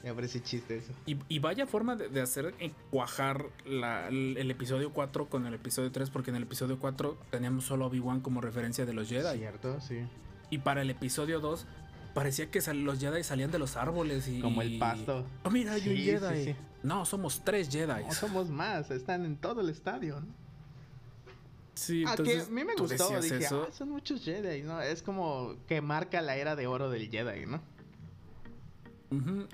Me parece chiste eso. Y, y vaya forma de, de hacer cuajar la- el, el episodio 4 con el episodio 3, porque en el episodio 4 teníamos solo Obi-Wan como referencia de los Jedi. Cierto, sí. Y para el episodio 2 parecía que sal- los Jedi salían de los árboles y... Como el pasto. Oh, mira, hay un Jedi. sí, sí. No, somos tres Jedi. No somos más, están en todo el estadio, ¿no? Sí, Ah, entonces que a mí me gustó, dije. "Ah, son muchos Jedi, ¿no? Es como que marca la era de oro del Jedi, ¿no?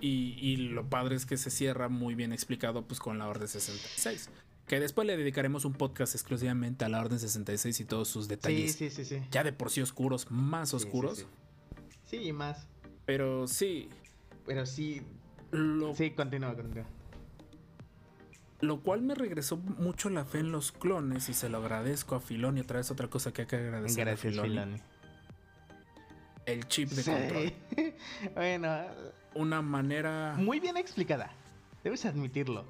Y, y lo padre es que se cierra muy bien explicado pues con la Orden 66. Que después le dedicaremos un podcast exclusivamente a la Orden 66 y todos sus detalles. sí, sí, sí. Ya de por sí oscuros, más oscuros. Sí, y más. Pero sí, Pero sí. lo, Sí, continúa, continúa. lo cual me regresó mucho la fe en los clones y se lo agradezco a Filoni. Otra vez otra cosa que hay que agradecer a Gracias, Filoni. Filoni. El chip de control. bueno, Una manera... muy bien explicada. Debes admitirlo.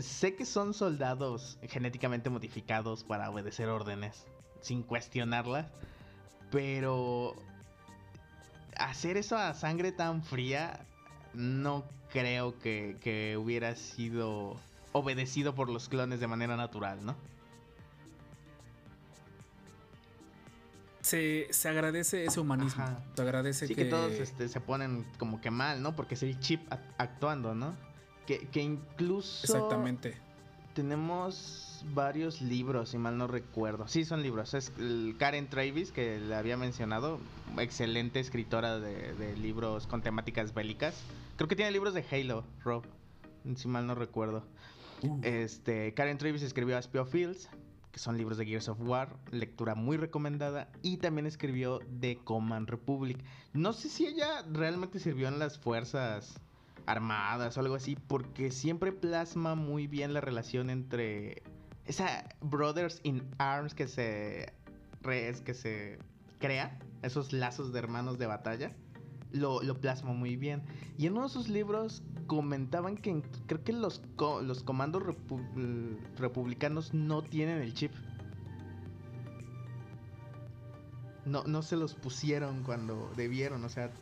Sé que son soldados genéticamente modificados para obedecer órdenes, sin cuestionarlas, pero hacer eso a sangre tan fría no creo que, que hubiera sido obedecido por los clones de manera natural, ¿no? Se, se agradece ese humanismo. Ajá. Se agradece Sí, que, todos este, se ponen como que mal, ¿no? Porque es el chip actuando, ¿no? Que, que incluso... Exactamente. Tenemos varios libros, si mal no recuerdo. Sí, son libros. Es el Karen Travis, que le había mencionado. Excelente escritora de, de libros con temáticas bélicas. Creo que tiene libros de Halo, Rob. Si mal no recuerdo. Este, Karen Travis escribió Aspio Fields, que son libros de Gears of War, lectura muy recomendada, y también escribió The Command Republic. No sé si ella realmente sirvió en las fuerzas armadas o algo así, porque siempre plasma muy bien la relación entre esa Brothers in Arms que se que se crea, esos lazos de hermanos de batalla. Lo, lo plasma muy bien. Y en uno de sus libros comentaban que creo que los, co- los comandos repu- republicanos no tienen el chip. No, no se los pusieron cuando debieron, o sea,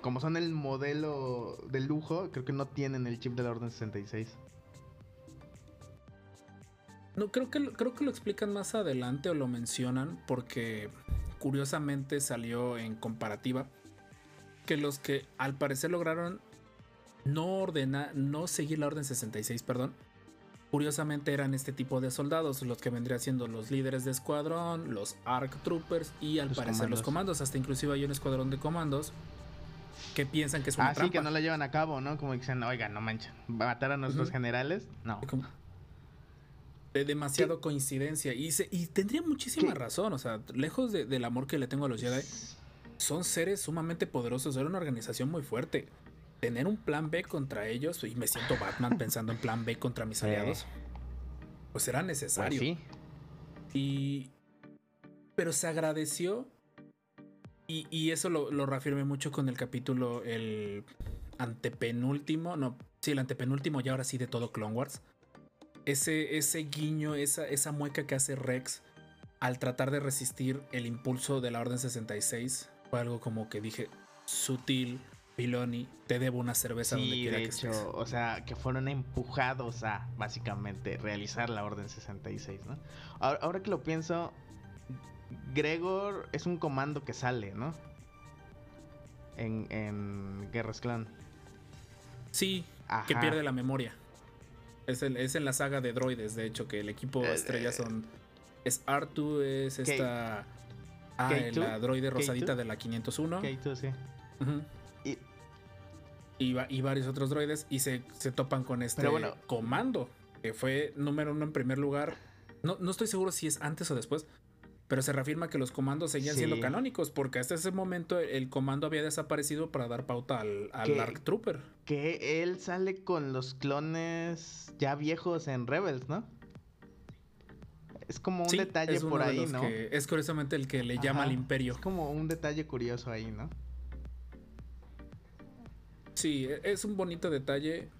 como son el modelo de lujo, creo que no tienen el chip de la Orden 66. No, creo que, creo que lo explican más adelante o lo mencionan porque curiosamente salió en comparativa que los que al parecer lograron no ordenar, no seguir la orden 66, perdón, curiosamente eran este tipo de soldados, los que vendrían siendo los líderes de escuadrón, los ARC Troopers y al Los parecer los comandos. hasta inclusive hay un escuadrón de comandos que piensan que es una Ah, sí, que no lo llevan a cabo, ¿no? Como dicen, oigan, no manchen, matar a nuestros generales. No. Como- De demasiado coincidencia. Y, se- y tendría muchísima ¿Qué? razón. O sea, lejos de- del amor que le tengo a los Jedi, son seres sumamente poderosos. Era una organización muy fuerte. Tener un plan B contra ellos, y me siento Batman pensando en plan B contra mis aliados, pues era Pues necesario. sí. Y. Pero se agradeció. Y, y eso lo, lo reafirmé mucho con el capítulo, el antepenúltimo. No, sí, el antepenúltimo, y ahora sí de todo Clone Wars. Ese, ese guiño, esa, esa mueca que hace Rex al tratar de resistir el impulso de la Orden 66 fue algo como que dije, sutil, Filoni, te debo una cerveza donde Sí, quiera de que hecho, estés. o sea, que fueron empujados a, básicamente, realizar la Orden 66, ¿no? Ahora, ahora que lo pienso, Gregor es un comando que sale, ¿no? En, en Guerras Clan. Sí, que pierde la memoria. Es, el- es en la saga de droides, de hecho, que el equipo Eh, estrella eh. son. Es R2, es K- esta. Ah, K2, la droide rosadita K2. de la 501. Ok, tú sí. Ujú. Y- Y, y varios otros droides. Y se, se topan con este bueno. comando. Que fue número uno en primer lugar. No, no estoy seguro si es antes o después. Pero se reafirma que los comandos seguían Sí. siendo canónicos. Porque hasta ese momento el, comando había desaparecido para dar pauta al, al ¿Qué? ARC Trooper. Que él sale con los clones ya viejos en Rebels, ¿no? Es como un Sí, detalle por ahí, ¿no? que- es curiosamente el que le llama al imperio. Es como un detalle curioso ahí, ¿no? Sí, e- es un bonito detalle.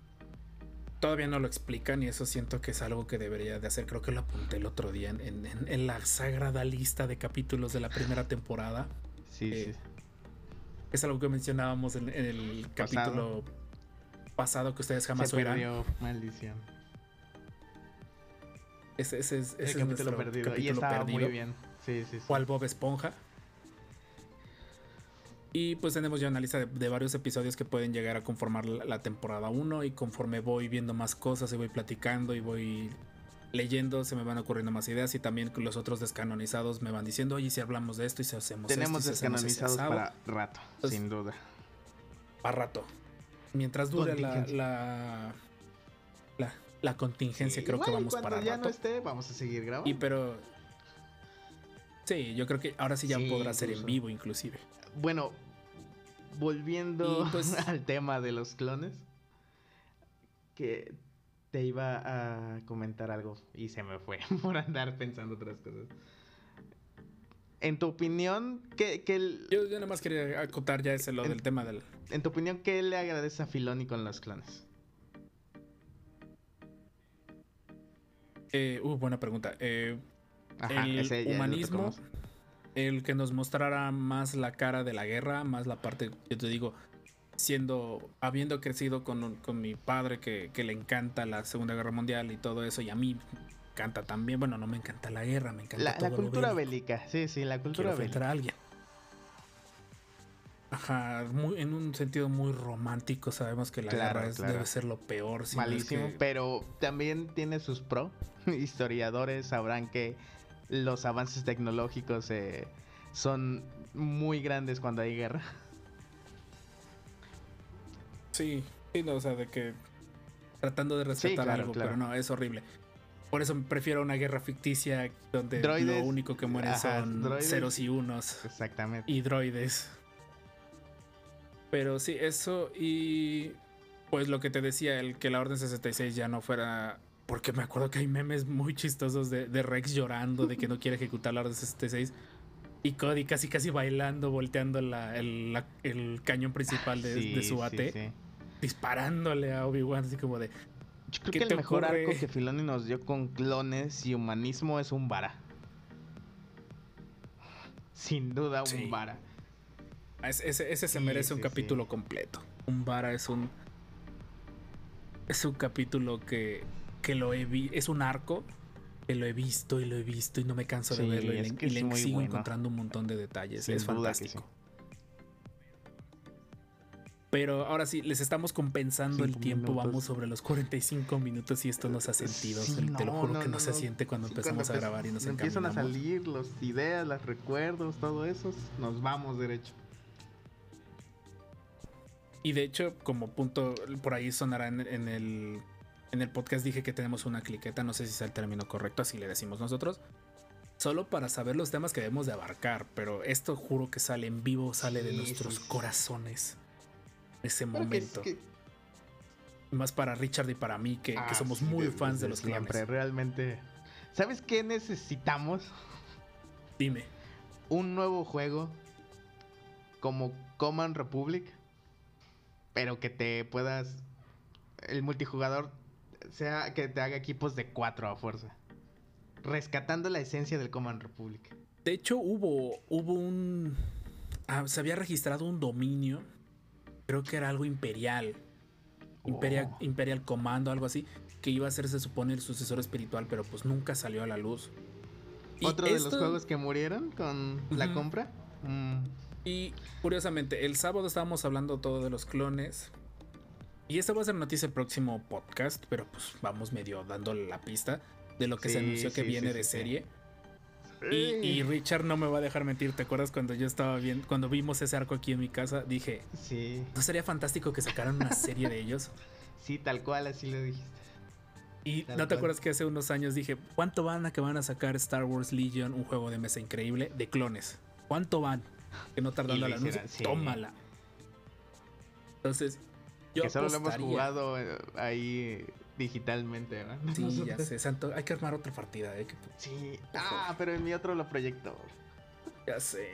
Todavía no lo explican y eso siento que es algo que debería de hacer. Creo que lo apunté el otro día en, en- en- la sagrada lista de capítulos de la primera temporada. Sí, Eh, sí. Es algo que mencionábamos en, en el capítulo pasado que ustedes jamás Se oirán. perdió, maldición. Ese, ese es, ese El es capítulo perdido. y capítulo estaba perdido. muy bien. Sí, sí, sí. Cual Bob Esponja. Y pues tenemos ya una lista de, de varios episodios que pueden llegar a conformar la, la temporada 1 y conforme voy viendo más cosas y voy platicando y voy leyendo se me van ocurriendo más ideas y también los otros descanonizados me van diciendo, oye, si hablamos de esto y si hacemos Tenemos esto y si hacemos ese descanonizados asado". para rato, Pues- sin duda. para rato. Mientras dure la, la, la, la contingencia, creo que Igual vamos para ya rato. no esté, vamos a seguir grabando. Y pero. Sí, yo creo que ahora sí ya Sí, podrá ser en vivo, inclusive. Bueno, volviendo pues- al tema de los clones, que te iba a comentar algo y se me fue por andar pensando otras cosas. En tu opinión, ¿qué, qué el- Yo, yo nada más quería acotar ya ese lo En- del tema del. en tu opinión, ¿qué le agradece a Filoni con los clones? Eh, uh, buena pregunta. Eh, Ajá, el ese humanismo. El que nos mostrara más la cara de la guerra, más la parte, yo te digo, siendo, habiendo crecido con, con mi padre que, que le encanta la Segunda Guerra Mundial y todo eso, y a mí me encanta también, bueno, no me encanta la guerra, me encanta La, todo la cultura bélica, sí, sí, la Quiero cultura enfrentar bélica. a alguien. Ajá, muy, en un sentido muy romántico, sabemos que la Claro, guerra es- claro. debe ser lo peor. si no es Malísimo, que- pero también tiene sus pro. Historiadores sabrán que los avances tecnológicos eh, son muy grandes cuando hay guerra. Sí, sí, no, o sea, de que tratando de respetar claro, algo, claro. pero no, es horrible. Por eso prefiero una guerra ficticia donde Droides. lo único que mueren Ajá, son droides. ceros y unos Exactamente. y droides. Pero sí, eso y pues lo que te decía, el que la Orden 66 ya no fuera... Porque me acuerdo que hay memes muy chistosos de, de Rex llorando de que no quiere ejecutar la Orden 66. Y Cody casi casi bailando, volteando la- el, la- el cañón principal de, Sí, de su AT sí. disparándole a Obi-Wan, así como de. Yo creo ¿Qué que el mejor ocurre? arco que Filoni nos dio con clones y humanismo es un vara. Sin duda, un vara. Ese, ese- ese se merece un capítulo completo. Un Vara es un. Es un capítulo que, que lo he vi- Es un arco que lo he visto y lo he visto y no me canso de Sí, verlo. Y le, y sigo encontrando un montón de detalles. Sin es fantástico. Pero ahora sí, les estamos compensando el tiempo. minutos. Vamos sobre los 45 minutos y esto nos ha sentido. Sí, te lo juro no, que no, no, se siente cuando empezamos cuando a grabar y nos empiezan a salir las ideas, los recuerdos, todo eso, nos vamos derecho. Y de hecho, como punto, por ahí sonará en, en el, en el podcast, dije que tenemos una cliqueta, no sé si sea el término correcto, así le decimos nosotros. Solo para saber los temas que debemos de abarcar, pero esto juro que sale en vivo, sale de nuestros sí, corazones. Ese Pero es momento. que- Más para Richard y para mí, que, que Ah, somos sí, muy fans de desde los siempre, realmente. ¿Sabes qué necesitamos? Dime. Un nuevo juego como Command Republic, pero que te puedas el multijugador sea que te haga equipos de cuatro a fuerza. Rescatando la esencia del Command Republic. De hecho, hubo, hubo un. ah, se había registrado un dominio. Creo que era algo imperial. Imperial, Oh. Imperial Commando, algo así. Que iba a ser, se supone, el sucesor espiritual, pero pues nunca salió a la luz. Y Otro de los juegos que murieron con la compra. Mm, Y curiosamente, el sábado estábamos hablando todo de los clones. Y esta va a ser noticia el próximo podcast, pero pues vamos medio dándole la pista de lo que se anunció que sí, viene sí, de serie. Y, y Richard no me va a dejar mentir. ¿Te acuerdas cuando yo estaba viendo, cuando vimos ese arco aquí en mi casa? Dije, Sí, ¿no sería fantástico que sacaran una serie de ellos? sí, tal cual, así lo dijiste. Y Tal no te cual. acuerdas que hace unos años dije, ¿cuánto van a que van a sacar Star Wars Legion, un juego de mesa increíble de clones? ¿Cuánto van? Que no tardando la anuncio, tómala. Entonces, yo que solo lo hemos jugado eh, ahí digitalmente, ¿verdad? Sí, ya sé, santo, hay que armar otra partida, eh, que- Sí. Ah, pero en mi otro lo proyectó. ya sé.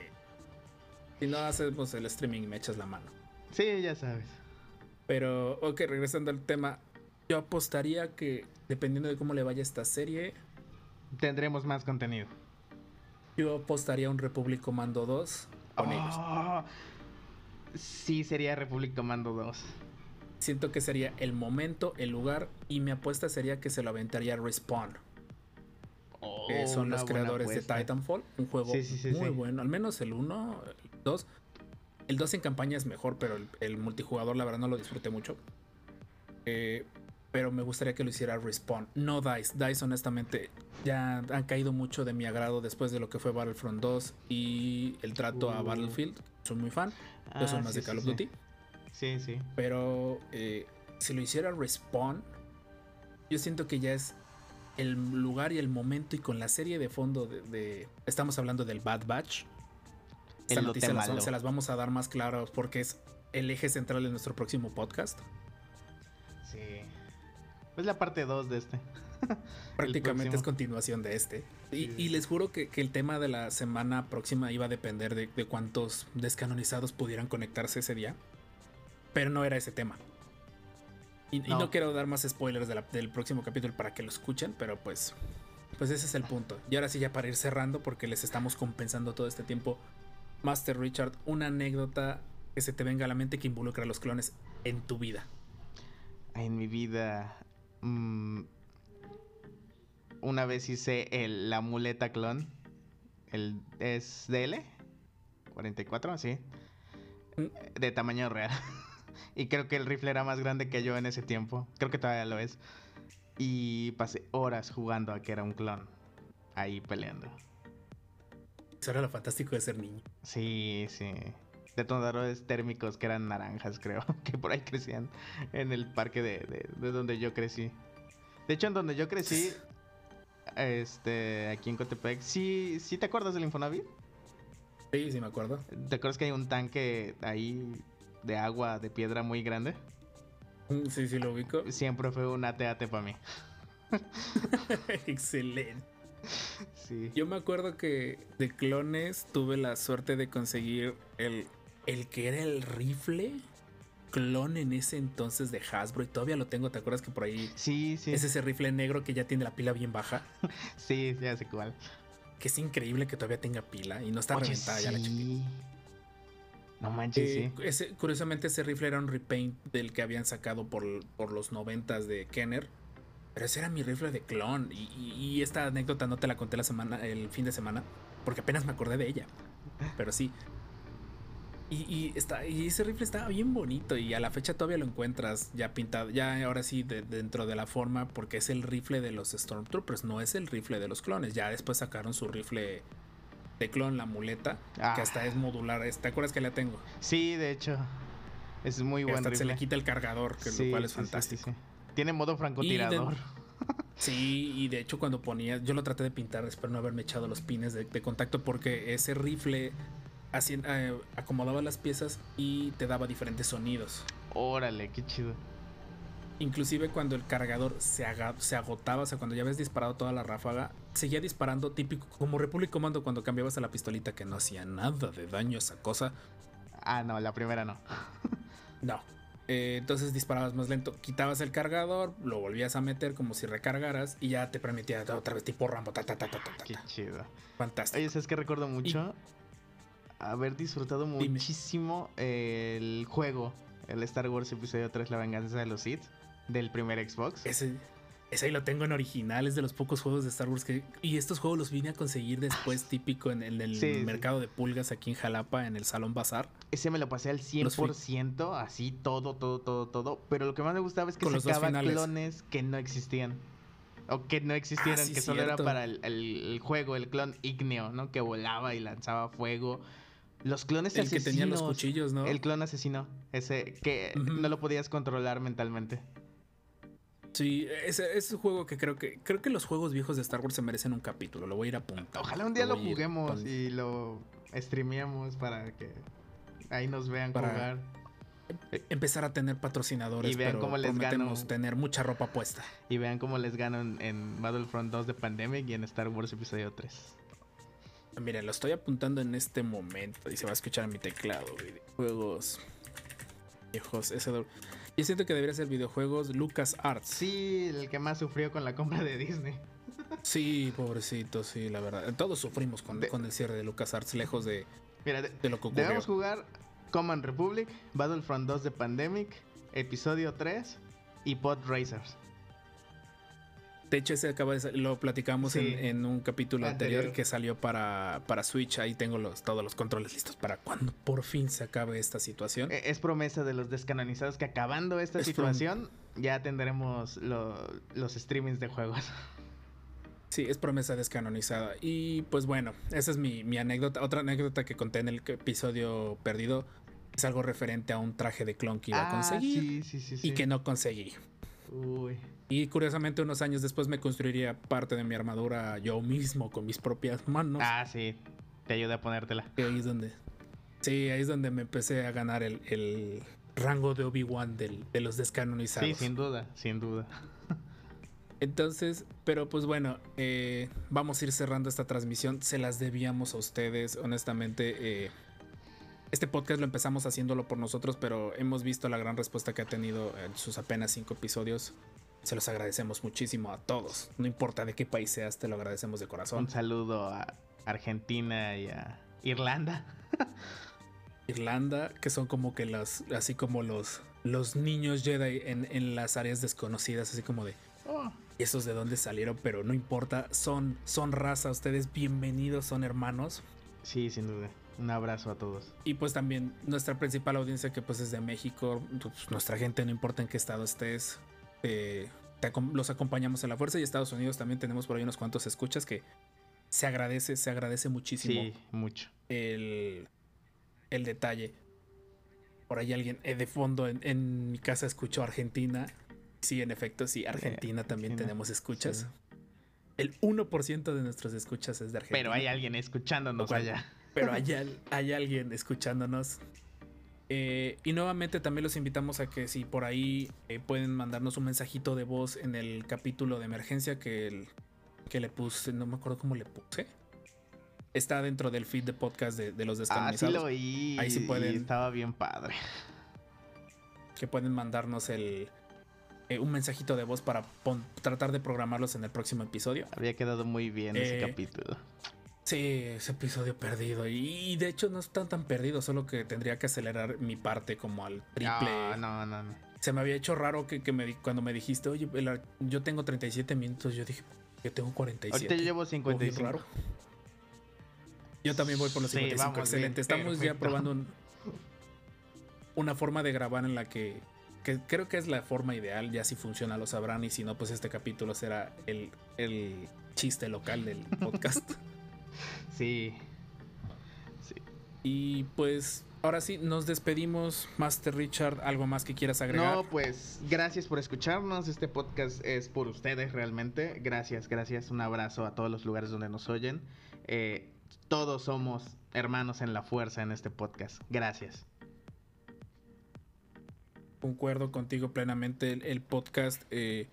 Si no hacemos el streaming, me echas la mano. Sí, ya sabes. Pero, ok, regresando al tema, yo apostaría que dependiendo de cómo le vaya esta serie, Tendremos más contenido. yo apostaría a un Republic Commando 2 con ellos. Oh, Sí, sería Republic Commando 2. Siento que sería el momento, el lugar, y mi apuesta sería que se lo aventaría Respawn, que son Oh, una los buena creadores de. Titanfall, un juego Sí, sí, sí, muy sí. bueno, al menos el 1, el 2. El 2 en campaña es mejor, pero el, el multijugador la verdad no lo disfruté mucho. Eh, pero me gustaría que lo hiciera Respawn, no DICE. DICE honestamente ya han caído mucho de mi agrado después de lo que fue Battlefront 2 y el trato a Uh. Battlefield. Soy muy fan, yo soy Ah, más sí, de Call of sí. Duty. Sí, sí. Pero eh, si lo hiciera Respawn, yo siento que ya es el lugar y el momento y con la serie de fondo de... de- estamos hablando del Bad Batch. Esta El noticia las- se las vamos a dar más claras porque es el eje central de nuestro próximo podcast. Sí. Es la parte 2 de este. Prácticamente es continuación de este. Y, Sí. y les juro que, que el tema de la semana próxima iba a depender de, de cuántos descanonizados pudieran conectarse ese día. Pero no era ese tema. Y y no, quiero dar más spoilers de la- del próximo capítulo para que lo escuchen, pero pues, pues ese es el punto. Y ahora sí ya para ir cerrando, porque les estamos compensando todo este tiempo. Master Richard, una anécdota que se te venga a la mente que involucra a los clones en tu vida. En mi vida. mm, una vez hice el, la muleta clon. El es DL 44, sí. Mm. De tamaño real. y creo que el rifle era más grande que yo en ese tiempo. Creo que todavía lo es. Y pasé horas jugando a que era un clon. Ahí peleando. Eso era lo fantástico de ser niño. Sí, sí. Detonadores térmicos que eran naranjas, creo. Que por ahí crecían en el parque de, de- de donde yo crecí. De hecho, en donde yo crecí, este, aquí en Cotepec, sí, sí te acuerdas del Infonavit? Sí, sí me acuerdo. ¿Te acuerdas que hay un tanque ahí de agua de piedra muy grande? Mm, Sí, sí lo ubico. Siempre fue un AT-AT para mí. Excelente. Sí. Yo me acuerdo que de clones tuve la suerte de conseguir el, el que era el rifle clon en ese entonces de Hasbro y todavía lo tengo. ¿Te acuerdas que por ahí Sí, sí. es ese rifle negro que ya tiene la pila bien baja? Sí, ya sé cuál. Que es increíble que todavía tenga pila y no está Oye, reventada ya la chica. No manches, Eh, sí. ese- curiosamente ese rifle era un repaint del que habían sacado por, por los noventas de Kenner. Pero ese era mi rifle de clon. Y, y- y esta anécdota no te la conté la semana, el fin de semana. Porque apenas me acordé de ella. Pero sí. Y, y está, y ese rifle estaba bien bonito. Y a la fecha todavía lo encuentras ya pintado. Ya ahora sí de- dentro de la forma. Porque es el rifle de los Stormtroopers. No es el rifle de los clones. Ya después sacaron su rifle de clon, la muleta. Ah. Que hasta es modular. ¿Te acuerdas que la tengo? Sí, de hecho. Es muy Que buen hasta se le quita el cargador, que Sí, lo cual es sí, fantástico. sí. Tiene modo francotirador. Sí, y de hecho cuando ponía, yo lo traté de pintar, espero no haberme echado los pines de, de contacto porque ese rifle eh, acomodaba las piezas y te daba diferentes sonidos. Órale, qué chido. Inclusive cuando el cargador se, agotaba, o sea, cuando ya habías disparado toda la ráfaga, seguía disparando típico, como Republic Commando cuando cambiabas a la pistolita que no hacía nada de daño esa cosa. Ah, no, la primera no. No. Eh, entonces disparabas más lento, quitabas el cargador, lo volvías a meter como si recargaras y ya te permitía otra vez tipo Rambo. Ta, ta, ta, ta, ta, ta, Qué chido. Fantástico. Oye, ¿sabes qué recuerdo mucho? Haber disfrutado Dime. muchísimo el juego, el Star Wars Episodio 3, La Venganza de los Sith, del primer Xbox. Ese, ese ahí lo tengo en original, es de los pocos juegos de Star Wars que... Y estos juegos los vine a conseguir después típico en, en el Sí, sí. mercado de pulgas aquí en Jalapa, en el Salón Bazar. Ese me lo pasé al Los fui- 100%, así todo, todo, todo, todo. Pero lo que más me gustaba es que Con sacaba clones que no existían. O que no existieran, Ah, sí, que solo era para el, el- el juego, el clon ígneo, ¿no? Que volaba y lanzaba fuego. Los clones El que tenía los asesinos, cuchillos, ¿no? El clon asesino, ese que no lo podías controlar mentalmente. Sí, ese es un juego que creo que... Creo que los juegos viejos de Star Wars se merecen un capítulo, lo voy a ir a apuntar. Ojalá un día lo a ir juguemos y lo streameemos para que ahí nos vean Para- jugar. Empezar a tener patrocinadores, Y vean pero cómo les gano. tener mucha ropa puesta. Y vean cómo les gano en, en Battlefront 2 de Pandemic y en Star Wars Episodio 3. Miren, lo estoy apuntando en este momento y se va a escuchar en mi teclado. Videojuegos viejos. Ese do- Yo siento que debería ser videojuegos Lucas Arts. Sí, el que más sufrió con la compra de Disney. Sí, pobrecito, sí, la verdad. Todos sufrimos con, De- con el cierre de Lucas Arts, lejos de, Mira, de- de lo que ocurrió. debemos jugar Command Republic, Battlefront 2 de Pandemic, Episodio 3 y Pod Racers. De hecho, ese acaba de lo platicamos Sí. en, en un capítulo anterior. Anterior. que salió para, para Switch. Ahí tengo los, todos los controles listos para cuando por fin se acabe esta situación. Eh, Es promesa de los descanonizados que acabando esta Es situación ya tendremos lo- los streamings de juegos. Sí, es promesa descanonizada. Y pues bueno, esa es mi, mi anécdota. Otra anécdota que conté en el episodio perdido. Es algo referente a un traje de clon que iba a Ah, conseguir sí, sí. y que no conseguí. Uy. Y curiosamente unos años después me construiría parte de mi armadura yo mismo con mis propias manos. Ah, sí. Te ayudé a ponértela. Y ahí es donde... Sí, ahí es donde me empecé a ganar el, el rango de Obi-Wan de los descanonizados. Sí, sin duda, sin duda. Entonces, pero pues bueno, eh, vamos a ir cerrando esta transmisión. Se las debíamos a ustedes, honestamente. eh, este podcast lo empezamos haciéndolo por nosotros, pero hemos visto la gran respuesta que ha tenido en sus apenas cinco episodios. Se los agradecemos muchísimo a todos. No importa de qué país seas, te lo agradecemos de corazón. Un saludo a Argentina y a Irlanda. Irlanda, que son como que las, así como los, los niños Jedi en, en las áreas desconocidas, así como de, Oh, ¿y esos de dónde salieron? Pero no importa, son, son raza, ustedes bienvenidos, son hermanos. Sí, sin duda. Un abrazo a todos. Y pues también nuestra principal audiencia que pues es de México, pues, nuestra gente no importa en qué estado estés, eh, los acompañamos en la fuerza y Estados Unidos también tenemos por ahí unos cuantos escuchas que se agradece, se agradece muchísimo Sí, mucho. el, el detalle. Por ahí alguien eh, de fondo en, en mi casa escuchó Argentina. Sí, en efecto, sí, Argentina también Argentina, tenemos escuchas. sí. El 1% de nuestros escuchas es de Argentina. Pero hay alguien escuchándonos cual- allá. Pero hay, hay alguien escuchándonos. Eh, y nuevamente también los invitamos a que si por ahí eh, pueden mandarnos un mensajito de voz en el capítulo de emergencia que, el- que le puse, no me acuerdo cómo le puse. Está dentro del feed de podcast de, de los Ah, sí descanonizados. lo oí. Ahí sí y pueden. estaba bien padre. que pueden mandarnos el eh, un mensajito de voz para pon- tratar de programarlos en el próximo episodio. Había quedado muy bien ese capítulo. Sí, ese episodio perdido. Y, de hecho no están tan perdidos, solo que tendría que acelerar mi parte como al triple. No, no, no, no. Se me había hecho raro que, que me, cuando me dijiste, oye, el yo tengo 37 minutos, yo dije, yo tengo 47. Ahorita yo llevo Oh, bien 55. raro. Yo también voy por los Sí, 55, vamos excelente. bien, Estamos ya probando un- una forma de grabar en la que, que creo que es la forma ideal, ya si funciona lo sabrán y si no, pues este capítulo será el, el chiste local del podcast. Sí. Sí. y pues ahora sí, nos despedimos. Master Richard, ¿algo más que quieras agregar? No, pues gracias por escucharnos. Este podcast es por ustedes realmente. Gracias, gracias. Un abrazo a todos los lugares donde nos oyen. Eh, todos somos hermanos en la fuerza en este podcast. Gracias. Concuerdo contigo plenamente. El, el podcast eh,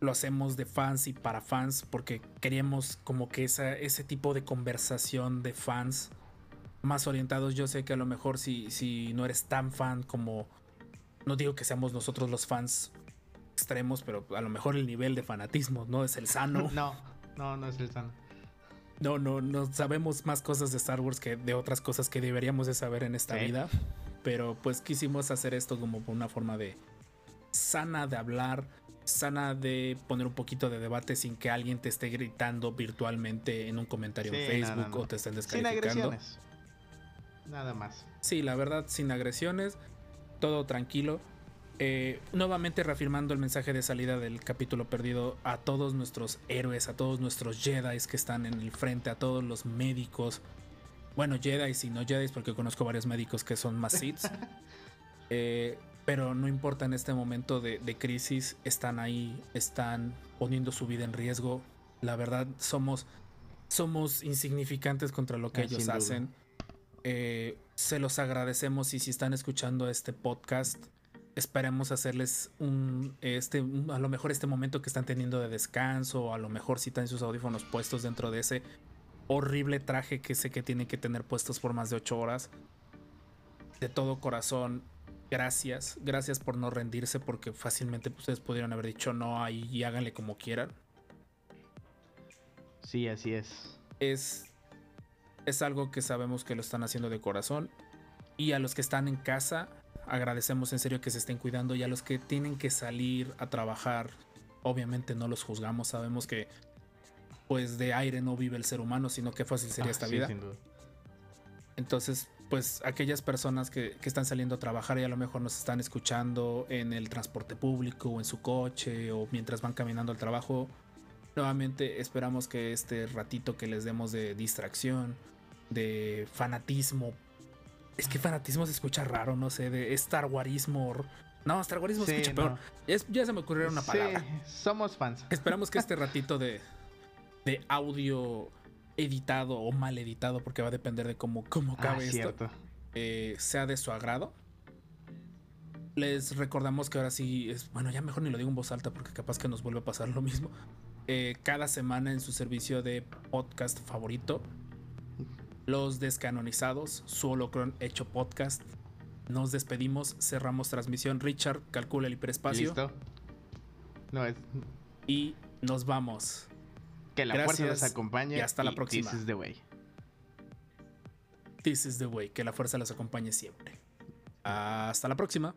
lo hacemos de fans y para fans porque queríamos como que esa, ese tipo de conversación de fans más orientados. Yo sé que a lo mejor si, si no eres tan fan como... No digo que seamos nosotros los fans extremos, pero a lo mejor el nivel de fanatismo no es el sano. No, no, no es el sano. No, no, no sabemos más cosas de Star Wars que de otras cosas que deberíamos de saber en esta Sí. vida. Pero pues quisimos hacer esto como una forma de sana de hablar, sana de poner un poquito de debate sin que alguien te esté gritando virtualmente en un comentario en Sí, no, Facebook no, no. o te estén Sin descalificando. agresiones. Nada más. Sí, la verdad, sin agresiones, todo tranquilo. Eh, nuevamente reafirmando el mensaje de salida del capítulo perdido a todos nuestros héroes, a todos nuestros Jedi que están en el frente, a todos los médicos. Bueno, Jedi y no Jedi, porque conozco varios médicos que son más Sith. Eh, pero no importa en este momento de, de crisis, están ahí, están poniendo su vida en riesgo. La verdad, somos, somos insignificantes contra lo que Ah, ellos hacen. Eh, se los agradecemos y si están escuchando este podcast, esperemos hacerles un, este, un- a lo mejor este momento que están teniendo de descanso, o a lo mejor si tienen sus audífonos puestos dentro de ese horrible traje que sé que tienen que tener puestos por más de 8 horas. De todo corazón, gracias. Gracias por no rendirse porque fácilmente ustedes pudieron haber dicho no ahí y háganle como quieran. Sí, así es. es, es algo que sabemos que lo están haciendo de corazón. Y a los que están en casa, agradecemos en serio que se estén cuidando. Y a los que tienen que salir a trabajar, obviamente no los juzgamos. Sabemos que pues de aire no vive el ser humano, sino que fácil sería Ah, esta sí, vida. Entonces, pues aquellas personas que, que están saliendo a trabajar y a lo mejor nos están escuchando en el transporte público o en su coche o mientras van caminando al trabajo, nuevamente esperamos que este ratito que les demos de distracción, de fanatismo Es que fanatismo se escucha raro, no sé, de Star Warismo. or- No, Star Warismo se escucha peor. no. Es- ya se me ocurrió una palabra. Sí, somos fans. Esperamos que este ratito de, de audio editado o mal editado, porque va a depender de cómo, cómo Ah, cabe esto, cierto. eh, sea de su agrado. Les recordamos que ahora sí es. Bueno, ya mejor ni lo digo en voz alta porque capaz que nos vuelve a pasar lo mismo. Eh, cada semana en su servicio de podcast favorito. Los descanonizados, su holocron hecho podcast. Nos despedimos, cerramos transmisión. Richard, calcula el hiperespacio. ¿Listo? No, es Y nos vamos. Que la fuerza los acompañe. y hasta la próxima. This is the way. This is the way. Que la fuerza los acompañe siempre. Hasta la próxima.